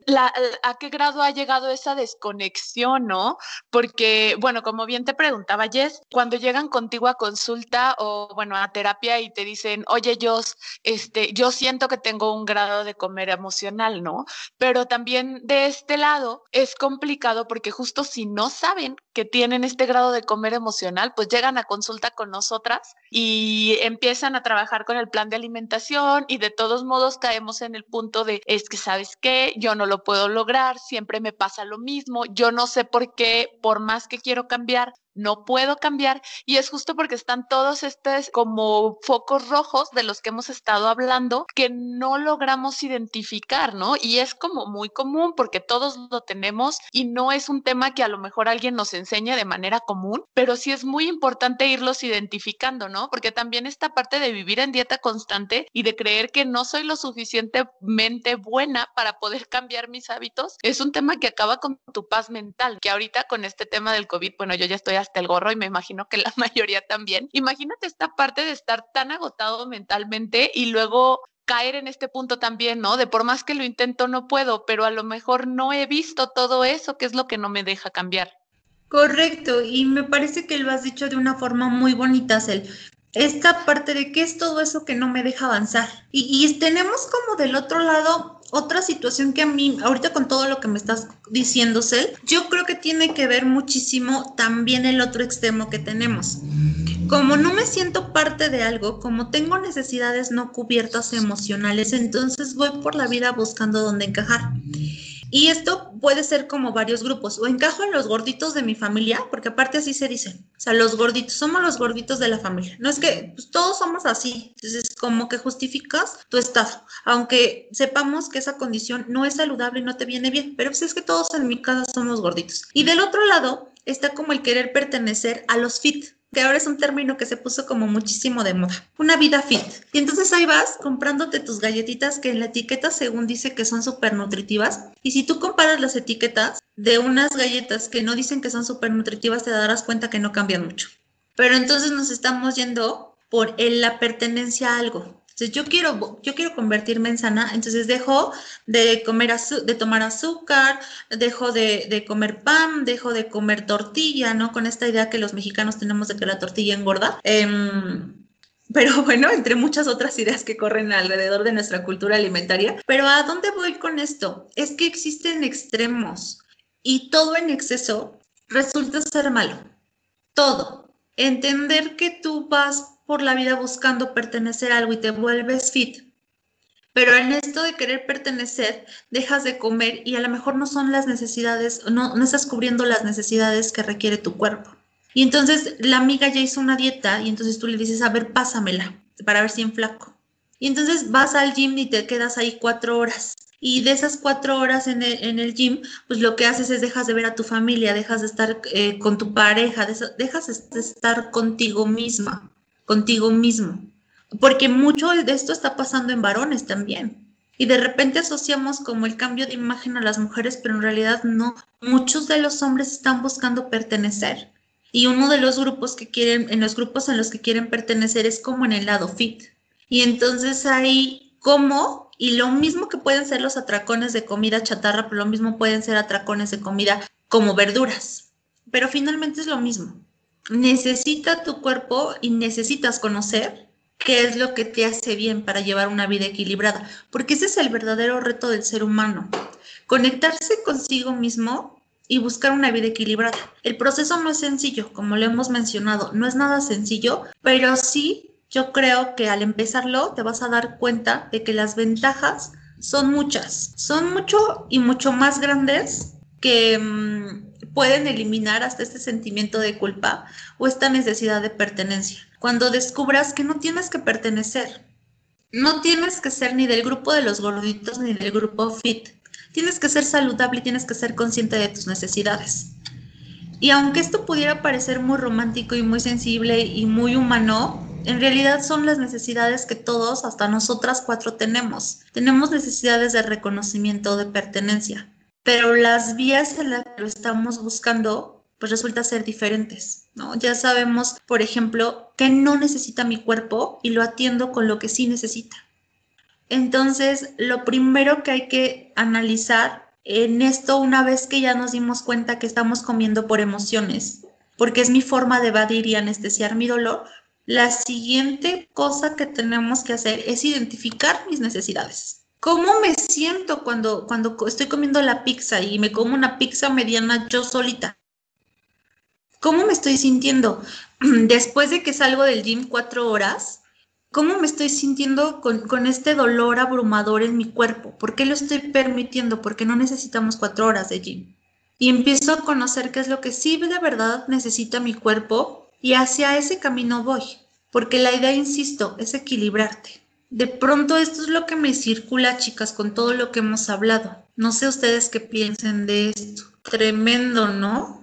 ¿A qué grado ha llegado esa desconexión, no? Porque, bueno, como bien te preguntaba Jess, cuando llegan contigo a consulta o, bueno, a terapia y te dicen, oye, yo, este, yo siento que tengo un grado de comer emocional, ¿no? Pero también de este lado es complicado porque justo si no saben que tienen este grado de comer emocional, pues llegan a consulta con nosotras y empiezan a trabajar con el plan de alimentación y de todos modos caemos en el punto de, es que sabes qué, yo no lo puedo lograr, siempre me pasa lo mismo, yo no sé por qué, por más que quiero cambiar, no puedo cambiar y es justo porque están todos estos como focos rojos de los que hemos estado hablando que no logramos identificar, ¿no? Y es como muy común porque todos lo tenemos y no es un tema que a lo mejor alguien nos enseñe de manera común, pero sí es muy importante irlos identificando, ¿no? Porque también esta parte de vivir en dieta constante y de creer que no soy lo suficientemente buena para poder cambiar mis hábitos es un tema que acaba con tu paz mental, que ahorita con este tema del COVID, bueno, yo ya estoy hasta el gorro y me imagino que la mayoría también. Imagínate esta parte de estar tan agotado mentalmente y luego caer en este punto también, ¿no? De por más que lo intento no puedo, pero a lo mejor no he visto todo eso, que es lo que no me deja cambiar. Correcto, y me parece que lo has dicho de una forma muy bonita, Cel esta parte de qué es todo eso que no me deja avanzar. Y, tenemos como del otro lado otra situación que a mí, ahorita con todo lo que me estás diciendo, Cel, yo creo que tiene que ver muchísimo también el otro extremo que tenemos. Como no me siento parte de algo, como tengo necesidades no cubiertas emocionales, entonces voy por la vida buscando dónde encajar. Y esto puede ser como varios grupos. O encajo en los gorditos de mi familia, porque aparte así se dicen. O sea, los gorditos, somos los gorditos de la familia. No es que pues, todos somos así. Entonces, como que justificas tu estado. Aunque sepamos que esa condición no es saludable y no te viene bien. Pero pues es que todos en mi casa somos gorditos. Y del otro lado está como el querer pertenecer a los fit que ahora es un término que se puso como muchísimo de moda, una vida fit. Y entonces ahí vas comprándote tus galletitas que en la etiqueta según dice que son súper nutritivas. Y si tú comparas las etiquetas de unas galletas que no dicen que son súper nutritivas, te darás cuenta que no cambian mucho. Pero entonces nos estamos yendo por la pertenencia a algo yo quiero, yo quiero convertirme en sana, entonces dejo de comer de tomar azúcar, dejo de, comer pan, dejo de comer tortilla, ¿no? Con esta idea que los mexicanos tenemos de que la tortilla engorda. Em, pero bueno, entre muchas otras ideas que corren alrededor de nuestra cultura alimentaria. Pero ¿a dónde voy con esto? Es que existen extremos y todo en exceso resulta ser malo. Todo. Entender que tú vas por la vida buscando pertenecer a algo y te vuelves fit. Pero en esto de querer pertenecer, dejas de comer y a lo mejor no son las necesidades, no, no estás cubriendo las necesidades que requiere tu cuerpo. Y entonces la amiga ya hizo una dieta y entonces tú le dices, a ver, pásamela para ver si flaco. Y entonces vas al gym y te quedas ahí cuatro horas. Y de esas cuatro horas en el, en el gym, pues lo que haces es dejas de ver a tu familia, dejas de estar eh, con tu pareja, dejas de estar contigo misma contigo mismo, porque mucho de esto está pasando en varones también. Y de repente asociamos como el cambio de imagen a las mujeres, pero en realidad no. Muchos de los hombres están buscando pertenecer. Y uno de los grupos que quieren, en los grupos en los que quieren pertenecer es como en el lado fit. Y entonces ahí, ¿cómo? Y lo mismo que pueden ser los atracones de comida chatarra, pero lo mismo pueden ser atracones de comida como verduras. Pero finalmente es lo mismo necesita tu cuerpo y necesitas conocer qué es lo que te hace bien para llevar una vida equilibrada, porque ese es el verdadero reto del ser humano, conectarse consigo mismo y buscar una vida equilibrada. El proceso no es sencillo, como lo hemos mencionado, no es nada sencillo, pero sí yo creo que al empezarlo te vas a dar cuenta de que las ventajas son muchas, son mucho y mucho más grandes que... Mm, pueden eliminar hasta este sentimiento de culpa o esta necesidad de pertenencia. Cuando descubras que no tienes que pertenecer, no tienes que ser ni del grupo de los gorditos ni del grupo fit. Tienes que ser saludable y tienes que ser consciente de tus necesidades. Y aunque esto pudiera parecer muy romántico y muy sensible y muy humano, en realidad son las necesidades que todos, hasta nosotras cuatro, tenemos. Tenemos necesidades de reconocimiento, de pertenencia pero las vías en las que lo estamos buscando pues resulta ser diferentes, ¿no? Ya sabemos, por ejemplo, que no necesita mi cuerpo y lo atiendo con lo que sí necesita. Entonces, lo primero que hay que analizar en esto, una vez que ya nos dimos cuenta que estamos comiendo por emociones, porque es mi forma de evadir y anestesiar mi dolor, la siguiente cosa que tenemos que hacer es identificar mis necesidades. ¿Cómo me siento cuando, cuando estoy comiendo la pizza y me como una pizza mediana yo solita? ¿Cómo me estoy sintiendo? Después de que salgo del gym cuatro horas, ¿cómo me estoy sintiendo con, con, este dolor abrumador en mi cuerpo? ¿Por qué lo estoy permitiendo? Porque no necesitamos cuatro horas de gym. Y empiezo a conocer qué es lo que sí de verdad necesita mi cuerpo y hacia ese camino voy. Porque la idea, insisto, es equilibrarte. De pronto esto es lo que me circula, chicas, con todo lo que hemos hablado. No sé ustedes qué piensen de esto. Tremendo, ¿no?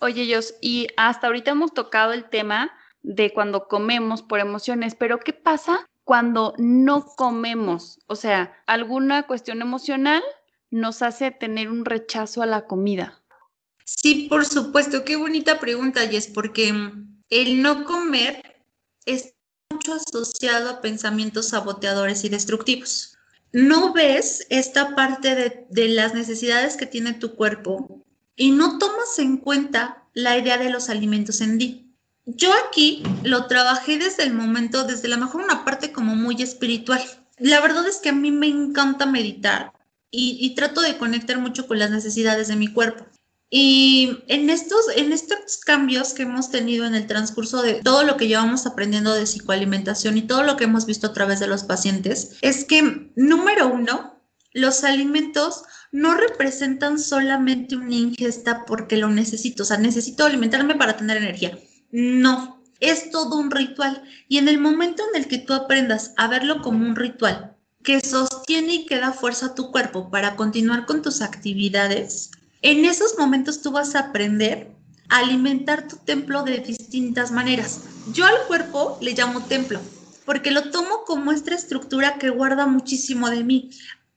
Oye, ellos, y hasta ahorita hemos tocado el tema de cuando comemos por emociones, pero ¿qué pasa cuando no comemos? O sea, alguna cuestión emocional nos hace tener un rechazo a la comida. Sí, por supuesto. Qué bonita pregunta, Jess, porque el no comer está asociado a pensamientos saboteadores y destructivos. No ves esta parte de, de las necesidades que tiene tu cuerpo y no tomas en cuenta la idea de los alimentos en ti. Yo aquí lo trabajé desde el momento, desde la mejor una parte como muy espiritual. La verdad es que a mí me encanta meditar y, trato de conectar mucho con las necesidades de mi cuerpo. Y en estos, en estos cambios que hemos tenido en el transcurso de todo lo que llevamos aprendiendo de psicoalimentación y todo lo que hemos visto a través de los pacientes, es que, número uno, los alimentos no representan solamente una ingesta porque lo necesito, o sea, necesito alimentarme para tener energía. No, es todo un ritual. Y en el momento en el que tú aprendas a verlo como un ritual que sostiene y que da fuerza a tu cuerpo para continuar con tus actividades, en esos momentos tú vas a aprender a alimentar tu templo de distintas maneras. Yo al cuerpo le llamo templo porque lo tomo como esta estructura que guarda muchísimo de mí.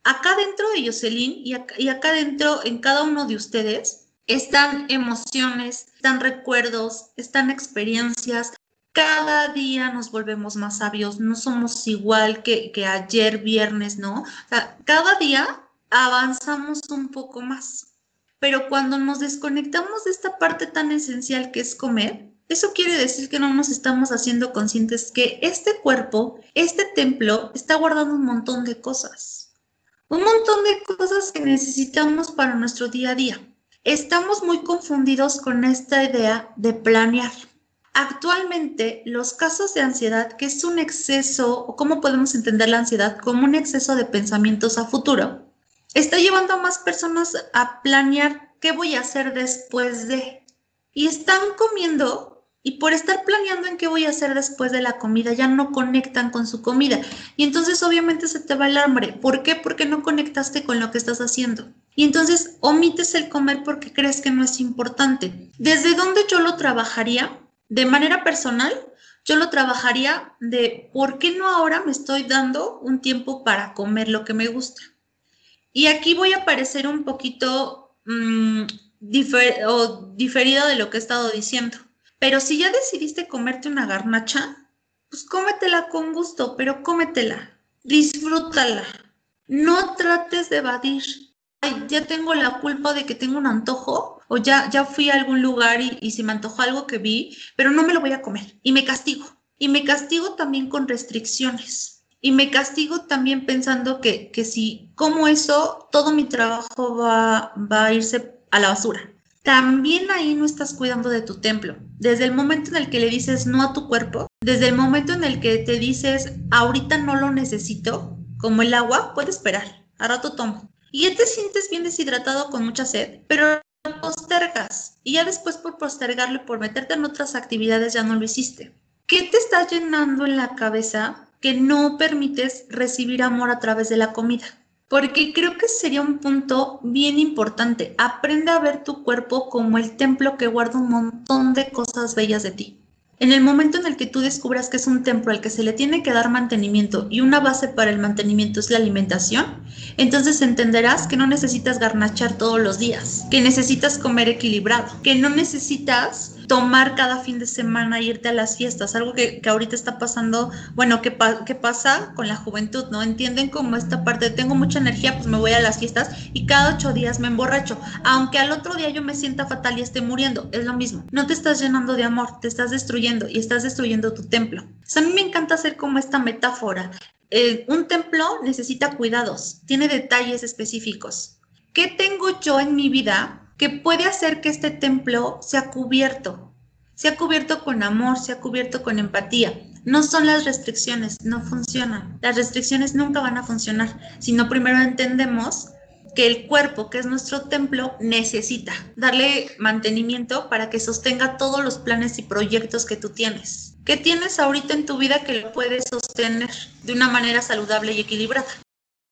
Acá dentro de Jocelyn y acá, y acá dentro en cada uno de ustedes están emociones, están recuerdos, están experiencias. Cada día nos volvemos más sabios, no somos igual que, que ayer viernes, ¿no? O sea, cada día avanzamos un poco más. Pero cuando nos desconectamos de esta parte tan esencial que es comer, eso quiere decir que no nos estamos haciendo conscientes que este cuerpo, este templo, está guardando un montón de cosas. Un montón de cosas que necesitamos para nuestro día a día. Estamos muy confundidos con esta idea de planear. Actualmente, los casos de ansiedad, que es un exceso, o cómo podemos entender la ansiedad como un exceso de pensamientos a futuro, está llevando a más personas a planear qué voy a hacer después de. Y están comiendo y por estar planeando en qué voy a hacer después de la comida, ya no conectan con su comida. Y entonces obviamente se te va el hambre. ¿Por qué? Porque no conectaste con lo que estás haciendo. Y entonces omites el comer porque crees que no es importante. ¿Desde dónde yo lo trabajaría? De manera personal, yo lo trabajaría de por qué no ahora me estoy dando un tiempo para comer lo que me gusta. Y aquí voy a parecer un poquito mm, diferido de lo que he estado diciendo. Pero si ya decidiste comerte una garnacha, pues cómetela con gusto, pero cómetela, disfrútala. No trates de evadir. Ay, ya tengo la culpa de que tengo un antojo, o ya, ya fui a algún lugar y, y se me antojó algo que vi, pero no me lo voy a comer. Y me castigo. Y me castigo también con restricciones. Y me castigo también pensando que, que si como eso, todo mi trabajo va, va a irse a la basura también ahí no estás cuidando de tu templo. Desde el momento en el que le dices no a tu cuerpo, desde el momento en el que te dices ahorita no lo necesito, como el agua, puede esperar, a rato tomo. Y ya te sientes bien deshidratado con mucha sed, pero postergas. Y ya después por postergarlo por meterte en otras actividades ya no lo hiciste. ¿Qué te está llenando en la cabeza que no permites recibir amor a través de la comida? porque creo que sería un punto bien importante. Aprende a ver tu cuerpo como el templo que guarda un montón de cosas bellas de ti. En el momento en el que tú descubras que es un templo al que se le tiene que dar mantenimiento y una base para el mantenimiento es la alimentación, entonces entenderás que no necesitas garnachar todos los días, que necesitas comer equilibrado, que no necesitas tomar cada fin de semana irte a las fiestas, algo que, que ahorita está pasando, bueno, ¿qué que pasa con la juventud, ¿no? Entienden como esta parte, tengo mucha energía, pues me voy a las fiestas y cada ocho días me emborracho, aunque al otro día yo me sienta fatal y esté muriendo, es lo mismo, no te estás llenando de amor, te estás destruyendo y estás destruyendo tu templo. a mí me encanta hacer como esta metáfora. Eh, un templo necesita cuidados, tiene detalles específicos. ¿Qué tengo yo en mi vida que puede hacer que este templo sea cubierto, sea cubierto con amor, sea cubierto con empatía. No son las restricciones, no funcionan. Las restricciones nunca van a funcionar, sino primero entendemos que el cuerpo, que es nuestro templo, necesita darle mantenimiento para que sostenga todos los planes y proyectos que tú tienes. ¿Qué tienes ahorita en tu vida que lo puedes sostener de una manera saludable y equilibrada?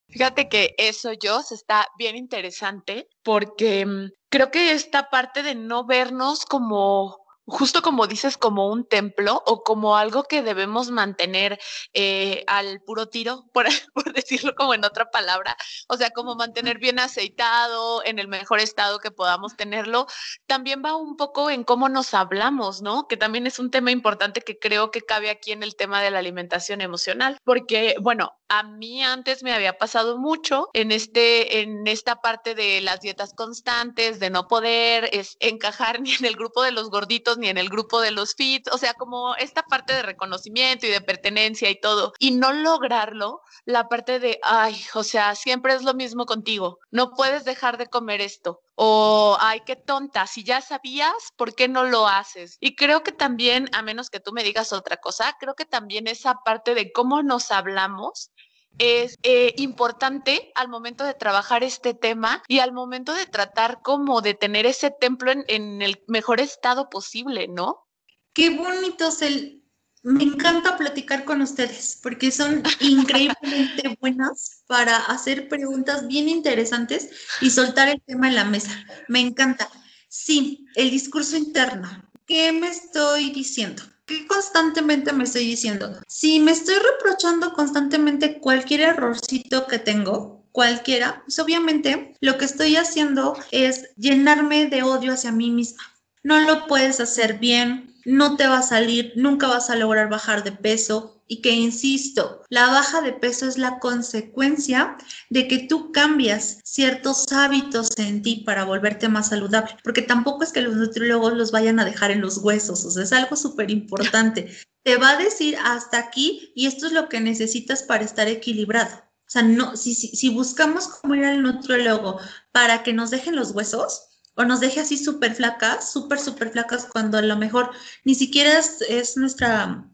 Fíjate que eso yo está bien interesante porque mm, creo que esta parte de no vernos como justo como dices, como un templo o como algo que debemos mantener eh, al puro tiro, por, por, decirlo como en otra palabra, o sea, como mantener bien aceitado, en el mejor estado que podamos tenerlo, también va un poco en cómo nos hablamos, ¿no? Que también es un tema importante que creo que cabe aquí en el tema de la alimentación emocional, porque, bueno, a mí antes me había pasado mucho en, este, en esta parte de las dietas constantes, de no poder encajar ni en el grupo de los gorditos ni en el grupo de los fits, o sea, como esta parte de reconocimiento y de pertenencia y todo, y no lograrlo, la parte de, ay, o sea, siempre es lo mismo contigo, no puedes dejar de comer esto, o ay, qué tonta, si ya sabías, ¿por qué no lo haces? Y creo que también, a menos que tú me digas otra cosa, creo que también esa parte de cómo nos hablamos es eh, importante al momento de trabajar este tema y al momento de tratar como de tener ese templo en, en el mejor estado posible, ¿no? Qué bonitos el... Me encanta platicar con ustedes porque son increíblemente buenas para hacer preguntas bien interesantes y soltar el tema en la mesa. Me encanta. Sí, el discurso interno. ¿Qué me estoy diciendo? ¿Qué constantemente me estoy diciendo? Si me estoy reprochando constantemente cualquier errorcito que tengo, cualquiera, pues obviamente lo que estoy haciendo es llenarme de odio hacia mí misma. No lo puedes hacer bien, no te va a salir, nunca vas a lograr bajar de peso, y que, insisto, la baja de peso es la consecuencia de que tú cambias ciertos hábitos en ti para volverte más saludable, porque tampoco es que los nutriólogos los vayan a dejar en los huesos, o sea, es algo súper importante. Te va a decir hasta aquí y esto es lo que necesitas para estar equilibrado. O sea, no, si, si, si buscamos cómo ir al nutriólogo para que nos dejen los huesos, o nos deje así súper flacas, súper, súper flacas, cuando a lo mejor ni siquiera es, es nuestra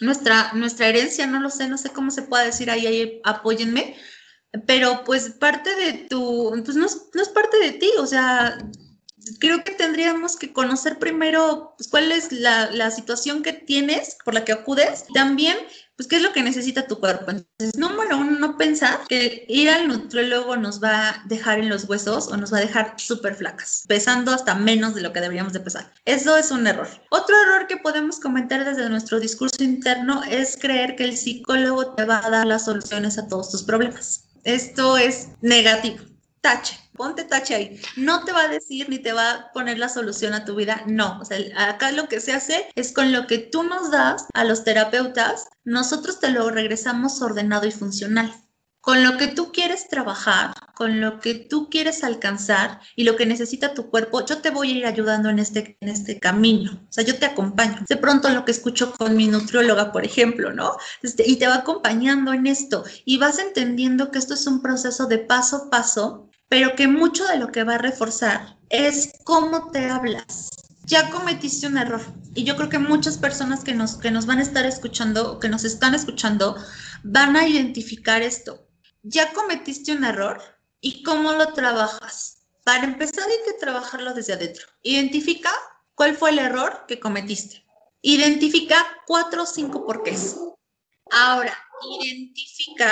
nuestra, nuestra herencia, no lo sé, no sé cómo se puede decir ahí, ahí apóyenme, pero pues parte de tu, pues no es, no es parte de ti, o sea, creo que tendríamos que conocer primero pues, cuál es la, la, situación que tienes, por la que acudes, también pues qué es lo que necesita tu cuerpo. Entonces, número uno, no pensar que ir al nutriólogo nos va a dejar en los huesos o nos va a dejar súper flacas, pesando hasta menos de lo que deberíamos de pesar. Eso es un error. Otro error que podemos comentar desde nuestro discurso interno es creer que el psicólogo te va a dar las soluciones a todos tus problemas. Esto es negativo. Tache ponte tache ahí. No te va a decir ni te va a poner la solución a tu vida, no. O sea, acá lo que se hace es con lo que tú nos das a los terapeutas, nosotros te lo regresamos ordenado y funcional. Con lo que tú quieres trabajar, con lo que tú quieres alcanzar y lo que necesita tu cuerpo, yo te voy a ir ayudando en este, en este camino. O sea, yo te acompaño. De pronto lo que escucho con mi nutrióloga, por ejemplo, ¿no? Este, y te va acompañando en esto y vas entendiendo que esto es un proceso de paso a paso pero que mucho de lo que va a reforzar es cómo te hablas. Ya cometiste un error y yo creo que muchas personas que nos, que nos van a estar escuchando, que nos están escuchando, van a identificar esto. Ya cometiste un error y cómo lo trabajas. Para empezar hay que trabajarlo desde adentro. Identifica cuál fue el error que cometiste. Identifica cuatro o cinco porqués. Ahora, identifica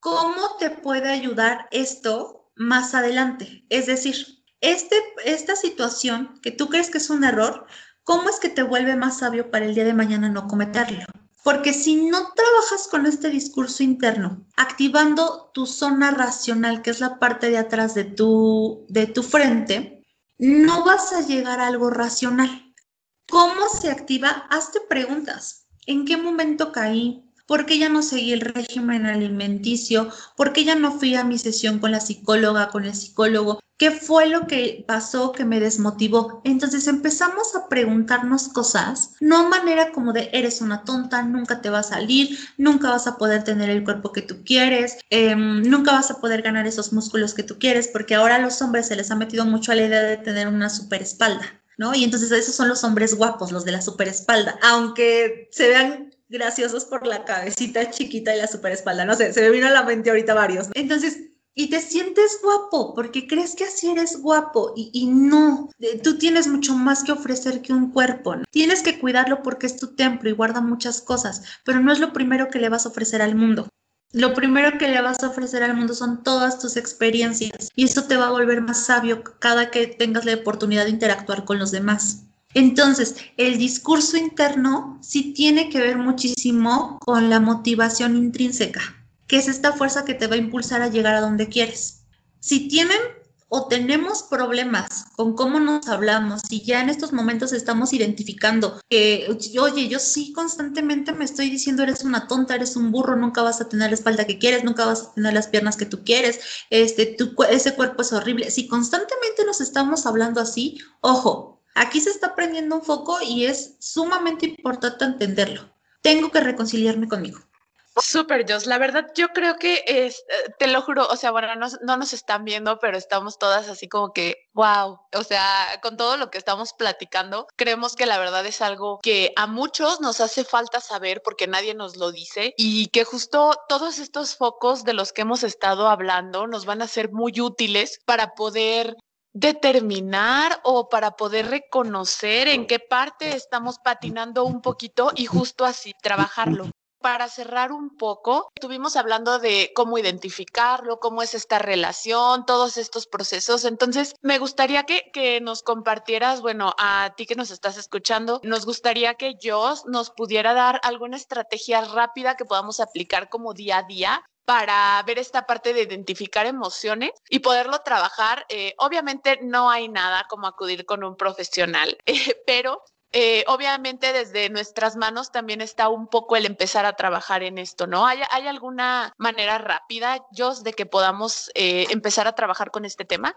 cómo te puede ayudar esto más adelante. Es decir, este, esta situación que tú crees que es un error, ¿cómo es que te vuelve más sabio para el día de mañana no cometerlo? Porque si no trabajas con este discurso interno, activando tu zona racional, que es la parte de atrás de tu, de tu frente, no vas a llegar a algo racional. ¿Cómo se activa? Hazte preguntas. ¿En qué momento caí? ¿Por qué ya no seguí el régimen alimenticio? ¿Por qué ya no fui a mi sesión con la psicóloga, con el psicólogo? ¿Qué fue lo que pasó que me desmotivó? Entonces empezamos a preguntarnos cosas, no manera como de eres una tonta, nunca te va a salir, nunca vas a poder tener el cuerpo que tú quieres, eh, nunca vas a poder ganar esos músculos que tú quieres, porque ahora a los hombres se les ha metido mucho a la idea de tener una super espalda. ¿No? Y entonces esos son los hombres guapos, los de la super espalda, aunque se vean graciosos por la cabecita chiquita y la super espalda. No sé, se me vino a la mente ahorita varios. Entonces, y te sientes guapo porque crees que así eres guapo y, y, no, tú tienes mucho más que ofrecer que un cuerpo. Tienes que cuidarlo porque es tu templo y guarda muchas cosas, pero no es lo primero que le vas a ofrecer al mundo. Lo primero que le vas a ofrecer al mundo son todas tus experiencias y eso te va a volver más sabio cada que tengas la oportunidad de interactuar con los demás. Entonces, el discurso interno sí tiene que ver muchísimo con la motivación intrínseca, que es esta fuerza que te va a impulsar a llegar a donde quieres. Si tienen o tenemos problemas con cómo nos hablamos, si ya en estos momentos estamos identificando que, oye, yo sí constantemente me estoy diciendo, eres una tonta, eres un burro, nunca vas a tener la espalda que quieres, nunca vas a tener las piernas que tú quieres, este, ese cuerpo es horrible. Si constantemente nos estamos hablando así, ojo, Aquí se está prendiendo un foco y es sumamente importante entenderlo. Tengo que reconciliarme conmigo. Súper, Jos. La verdad, yo creo que es, eh, te lo juro, o sea, bueno, no, no, nos están viendo, pero estamos todas así como que, wow, o sea, con todo lo que estamos platicando, creemos que la verdad es algo que a muchos nos hace falta saber porque nadie nos lo dice y que justo todos estos focos de los que hemos estado hablando nos van a ser muy útiles para poder determinar o para poder reconocer en qué parte estamos patinando un poquito y justo así trabajarlo. Para cerrar un poco, estuvimos hablando de cómo identificarlo, cómo es esta relación, todos estos procesos. Entonces, me gustaría que, que nos compartieras, bueno, a ti que nos estás escuchando, nos gustaría que yo nos pudiera dar alguna estrategia rápida que podamos aplicar como día a día para ver esta parte de identificar emociones y poderlo trabajar. Eh, obviamente no hay nada como acudir con un profesional, eh, pero eh, obviamente desde nuestras manos también está un poco el empezar a trabajar en esto, ¿no? ¿Hay, alguna manera rápida, Jos, de que podamos empezar a trabajar con este tema?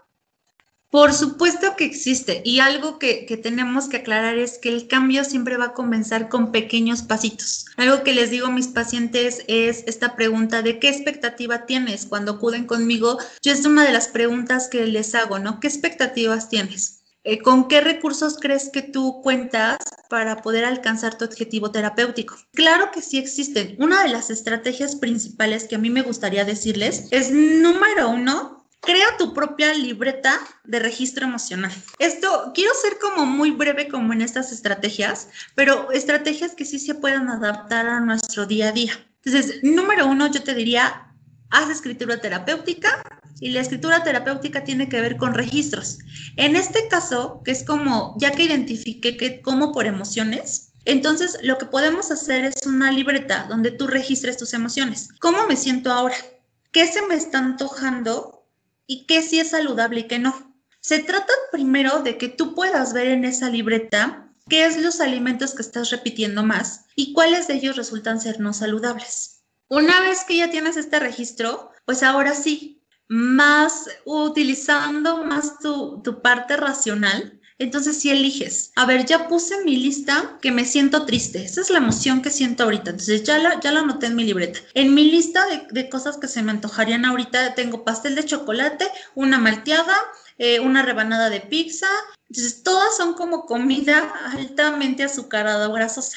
Por supuesto que existe y algo que, tenemos que aclarar es que el cambio siempre va a comenzar con pequeños pasitos. Algo que les digo a mis pacientes es esta pregunta de qué expectativa tienes cuando acuden conmigo. Yo es una de las preguntas que les hago, ¿no? ¿Qué expectativas tienes? Eh, ¿Con qué recursos crees que tú cuentas para poder alcanzar tu objetivo terapéutico? Claro que sí existen. Una de las estrategias principales que a mí me gustaría decirles es, número uno, Crea tu propia libreta de registro emocional. Esto quiero ser como muy breve como en estas estrategias, pero estrategias que sí se puedan adaptar a nuestro día a día. Entonces, número uno, yo te diría, haz escritura terapéutica y la escritura terapéutica tiene que ver con registros. En este caso, que es como, ya que identifique que como por emociones, entonces lo que podemos hacer es una libreta donde tú registres tus emociones. ¿Cómo me siento ahora? ¿Qué se me está antojando y qué sí es saludable y qué no. Se trata primero de que tú puedas ver en esa libreta qué es los alimentos que estás repitiendo más y cuáles de ellos resultan ser no saludables. Una vez que ya tienes este registro, pues ahora sí, más utilizando más tu, tu parte racional, entonces, si eliges, a ver, ya puse en mi lista que me siento triste. Esa es la emoción que siento ahorita. Entonces, ya la, ya la anoté en mi libreta. En mi lista de, cosas que se me antojarían ahorita, tengo pastel de chocolate, una malteada, eh, una rebanada de pizza. Entonces, todas son como comida altamente azucarada o grasosa.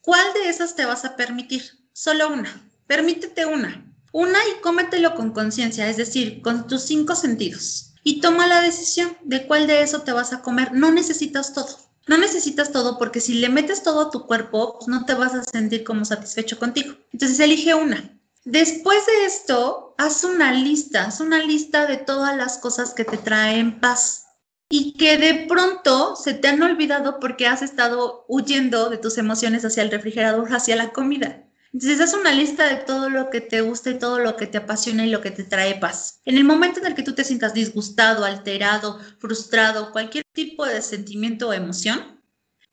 ¿Cuál de esas te vas a permitir? Solo una. Permítete una. Una y cómetelo con conciencia, es decir, con tus cinco sentidos y toma la decisión de cuál de eso te vas a comer. No necesitas todo. No necesitas todo porque si le metes todo a tu cuerpo, pues no te vas a sentir como satisfecho contigo. Entonces elige una. Después de esto, haz una lista, haz una lista de todas las cosas que te traen paz y que de pronto se te han olvidado porque has estado huyendo de tus emociones hacia el refrigerador, hacia la comida. Entonces, haz una lista de todo lo que te gusta y todo lo que te apasiona y lo que te trae paz. En el momento en el que tú te sientas disgustado, alterado, frustrado, cualquier tipo de sentimiento o emoción,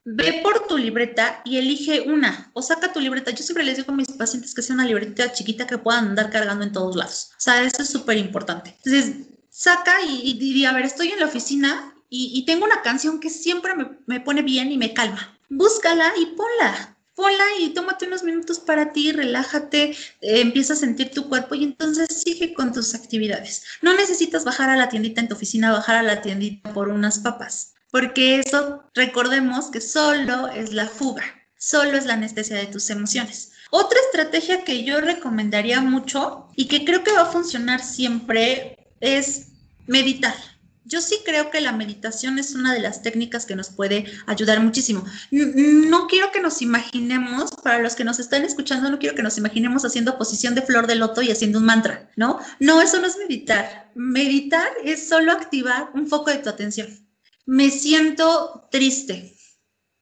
ve por tu libreta y elige una o saca tu libreta. Yo siempre les digo a mis pacientes que sea una libreta chiquita que puedan andar cargando en todos lados. O sea, eso es súper importante. Entonces, saca y, di, a ver, estoy en la oficina y, tengo una canción que siempre me pone bien y me calma. Búscala y ponla ponla y tómate unos minutos para ti, relájate, eh, empieza a sentir tu cuerpo y entonces sigue con tus actividades. No necesitas bajar a la tiendita en tu oficina, bajar a la tiendita por unas papas, porque eso recordemos que solo es la fuga, solo es la anestesia de tus emociones. Otra estrategia que yo recomendaría mucho y que creo que va a funcionar siempre es meditar. Yo sí creo que la meditación es una de las técnicas que nos puede ayudar muchísimo. No quiero que nos imaginemos, para los que nos están escuchando, no quiero que nos imaginemos haciendo posición de flor de loto y haciendo un mantra, ¿no? No, eso no es meditar. Meditar es solo activar un foco de tu atención. Me siento triste.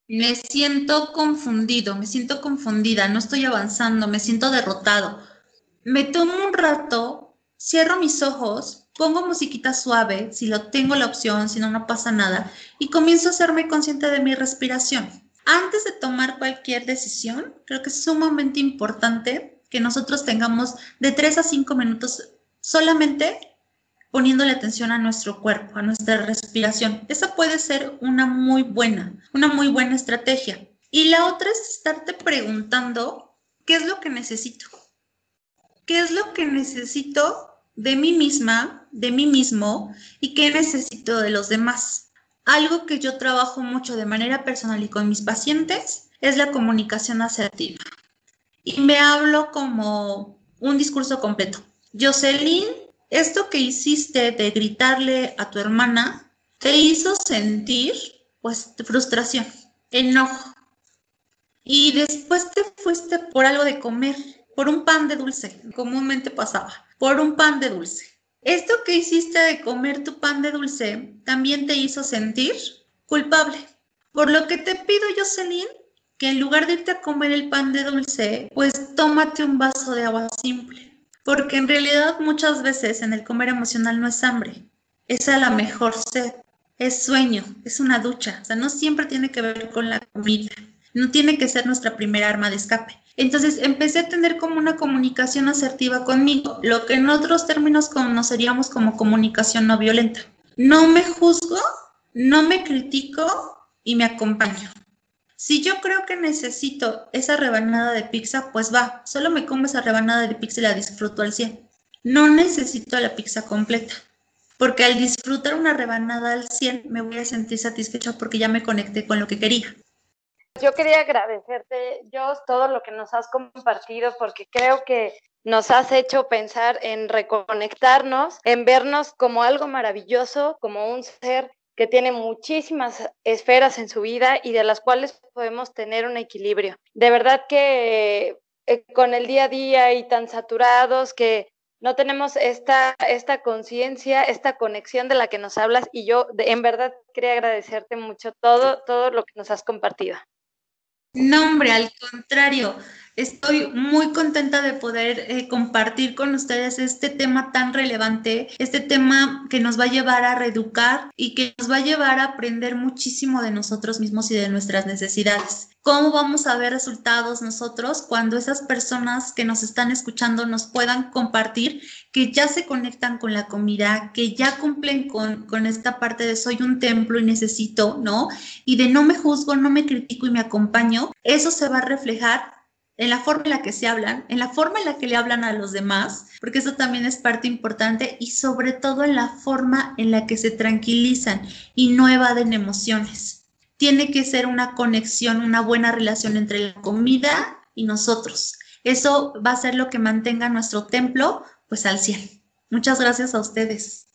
me siento confundido, me siento confundida, no estoy avanzando, me siento derrotado. Me tomo un rato, cierro mis ojos, pongo musiquita suave, si lo tengo la opción, si no, no pasa nada, y comienzo a hacerme consciente de mi respiración. Antes de tomar cualquier decisión, creo que es sumamente importante que nosotros tengamos de 3 a 5 minutos solamente poniéndole atención a nuestro cuerpo, a nuestra respiración. Esa puede ser una muy buena, una muy buena estrategia. Y la otra es estarte preguntando, ¿qué es lo que necesito? ¿Qué es lo que necesito de mí misma, de mí mismo y qué necesito de los demás? Algo que yo trabajo mucho de manera personal y con mis pacientes es la comunicación asertiva. Y me hablo como un discurso completo. Jocelyn esto que hiciste de gritarle a tu hermana te hizo sentir pues frustración, enojo. Y después te fuiste por algo de comer, por un pan de dulce, comúnmente pasaba, por un pan de dulce. Esto que hiciste de comer tu pan de dulce también te hizo sentir culpable. Por lo que te pido, Jocelyn, que en lugar de irte a comer el pan de dulce, pues tómate un vaso de agua simple porque en realidad muchas veces en el comer emocional no es hambre, es a la mejor sed, es sueño, es una ducha. O sea, no siempre tiene que ver con la comida, no tiene que ser nuestra primera arma de escape. Entonces empecé a tener como una comunicación asertiva conmigo, lo que en otros términos conoceríamos como comunicación no violenta. No me juzgo, no me critico y me acompaño. Si yo creo que necesito esa rebanada de pizza, pues va, solo me como esa rebanada de pizza y la disfruto al 100. No necesito la pizza completa, porque al disfrutar una rebanada al 100 me voy a sentir satisfecha porque ya me conecté con lo que quería. Yo quería agradecerte, Jos, todo lo que nos has compartido, porque creo que nos has hecho pensar en reconectarnos, en vernos como algo maravilloso, como un ser que tiene muchísimas esferas en su vida y de las cuales podemos tener un equilibrio. De verdad que eh, con el día a día y tan saturados que no tenemos esta, esta conciencia, esta conexión de la que nos hablas y yo en verdad quería agradecerte mucho todo, todo lo que nos has compartido. No, hombre, al contrario, Estoy muy contenta de poder eh, compartir con ustedes este tema tan relevante, este tema que nos va a llevar a reeducar y que nos va a llevar a aprender muchísimo de nosotros mismos y de nuestras necesidades. ¿Cómo vamos a ver resultados nosotros cuando esas personas que nos están escuchando nos puedan compartir que ya se conectan con la comida, que ya cumplen con, con esta parte de soy un templo y necesito, ¿no? Y de no me juzgo, no me critico y me acompaño? Eso se va a reflejar en la forma en la que se hablan, en la forma en la que le hablan a los demás, porque eso también es parte importante, y sobre todo en la forma en la que se tranquilizan y no evaden emociones. Tiene que ser una conexión, una buena relación entre la comida y nosotros. Eso va a ser lo que mantenga nuestro templo pues al cielo. Muchas gracias a ustedes.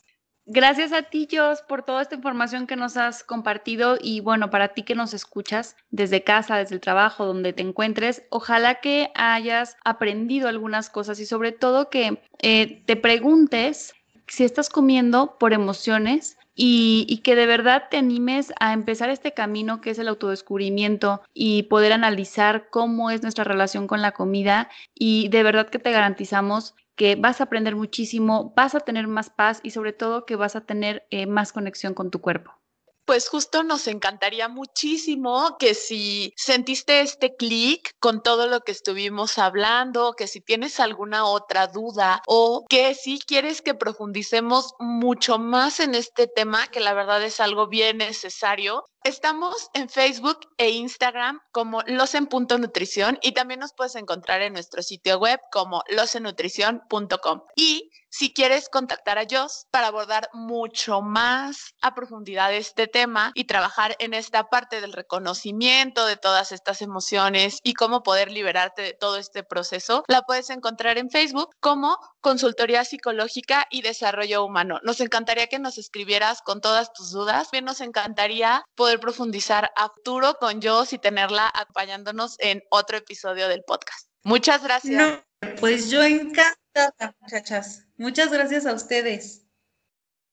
Gracias a ti, Jos, por toda esta información que nos has compartido y bueno, para ti que nos escuchas desde casa, desde el trabajo, donde te encuentres, ojalá que hayas aprendido algunas cosas y sobre todo que eh, te preguntes si estás comiendo por emociones y, y, que de verdad te animes a empezar este camino que es el autodescubrimiento y poder analizar cómo es nuestra relación con la comida y de verdad que te garantizamos que vas a aprender muchísimo, vas a tener más paz y sobre todo que vas a tener eh, más conexión con tu cuerpo pues justo nos encantaría muchísimo que si sentiste este clic con todo lo que estuvimos hablando, que si tienes alguna otra duda o que si quieres que profundicemos mucho más en este tema, que la verdad es algo bien necesario, Estamos en Facebook e Instagram como Los Punto Nutrición y también nos puedes encontrar en nuestro sitio web como losennutrición.com. Y si quieres contactar a Joss para abordar mucho más a profundidad este tema y trabajar en esta parte del reconocimiento de todas estas emociones y cómo poder liberarte de todo este proceso, la puedes encontrar en Facebook como Consultoría Psicológica y Desarrollo Humano. Nos encantaría que nos escribieras con todas tus dudas. Bien, nos encantaría poder profundizar a futuro con Joss y tenerla acompañándonos en otro episodio del podcast. Muchas gracias. pues yo encantada, muchachas. Muchas gracias a ustedes.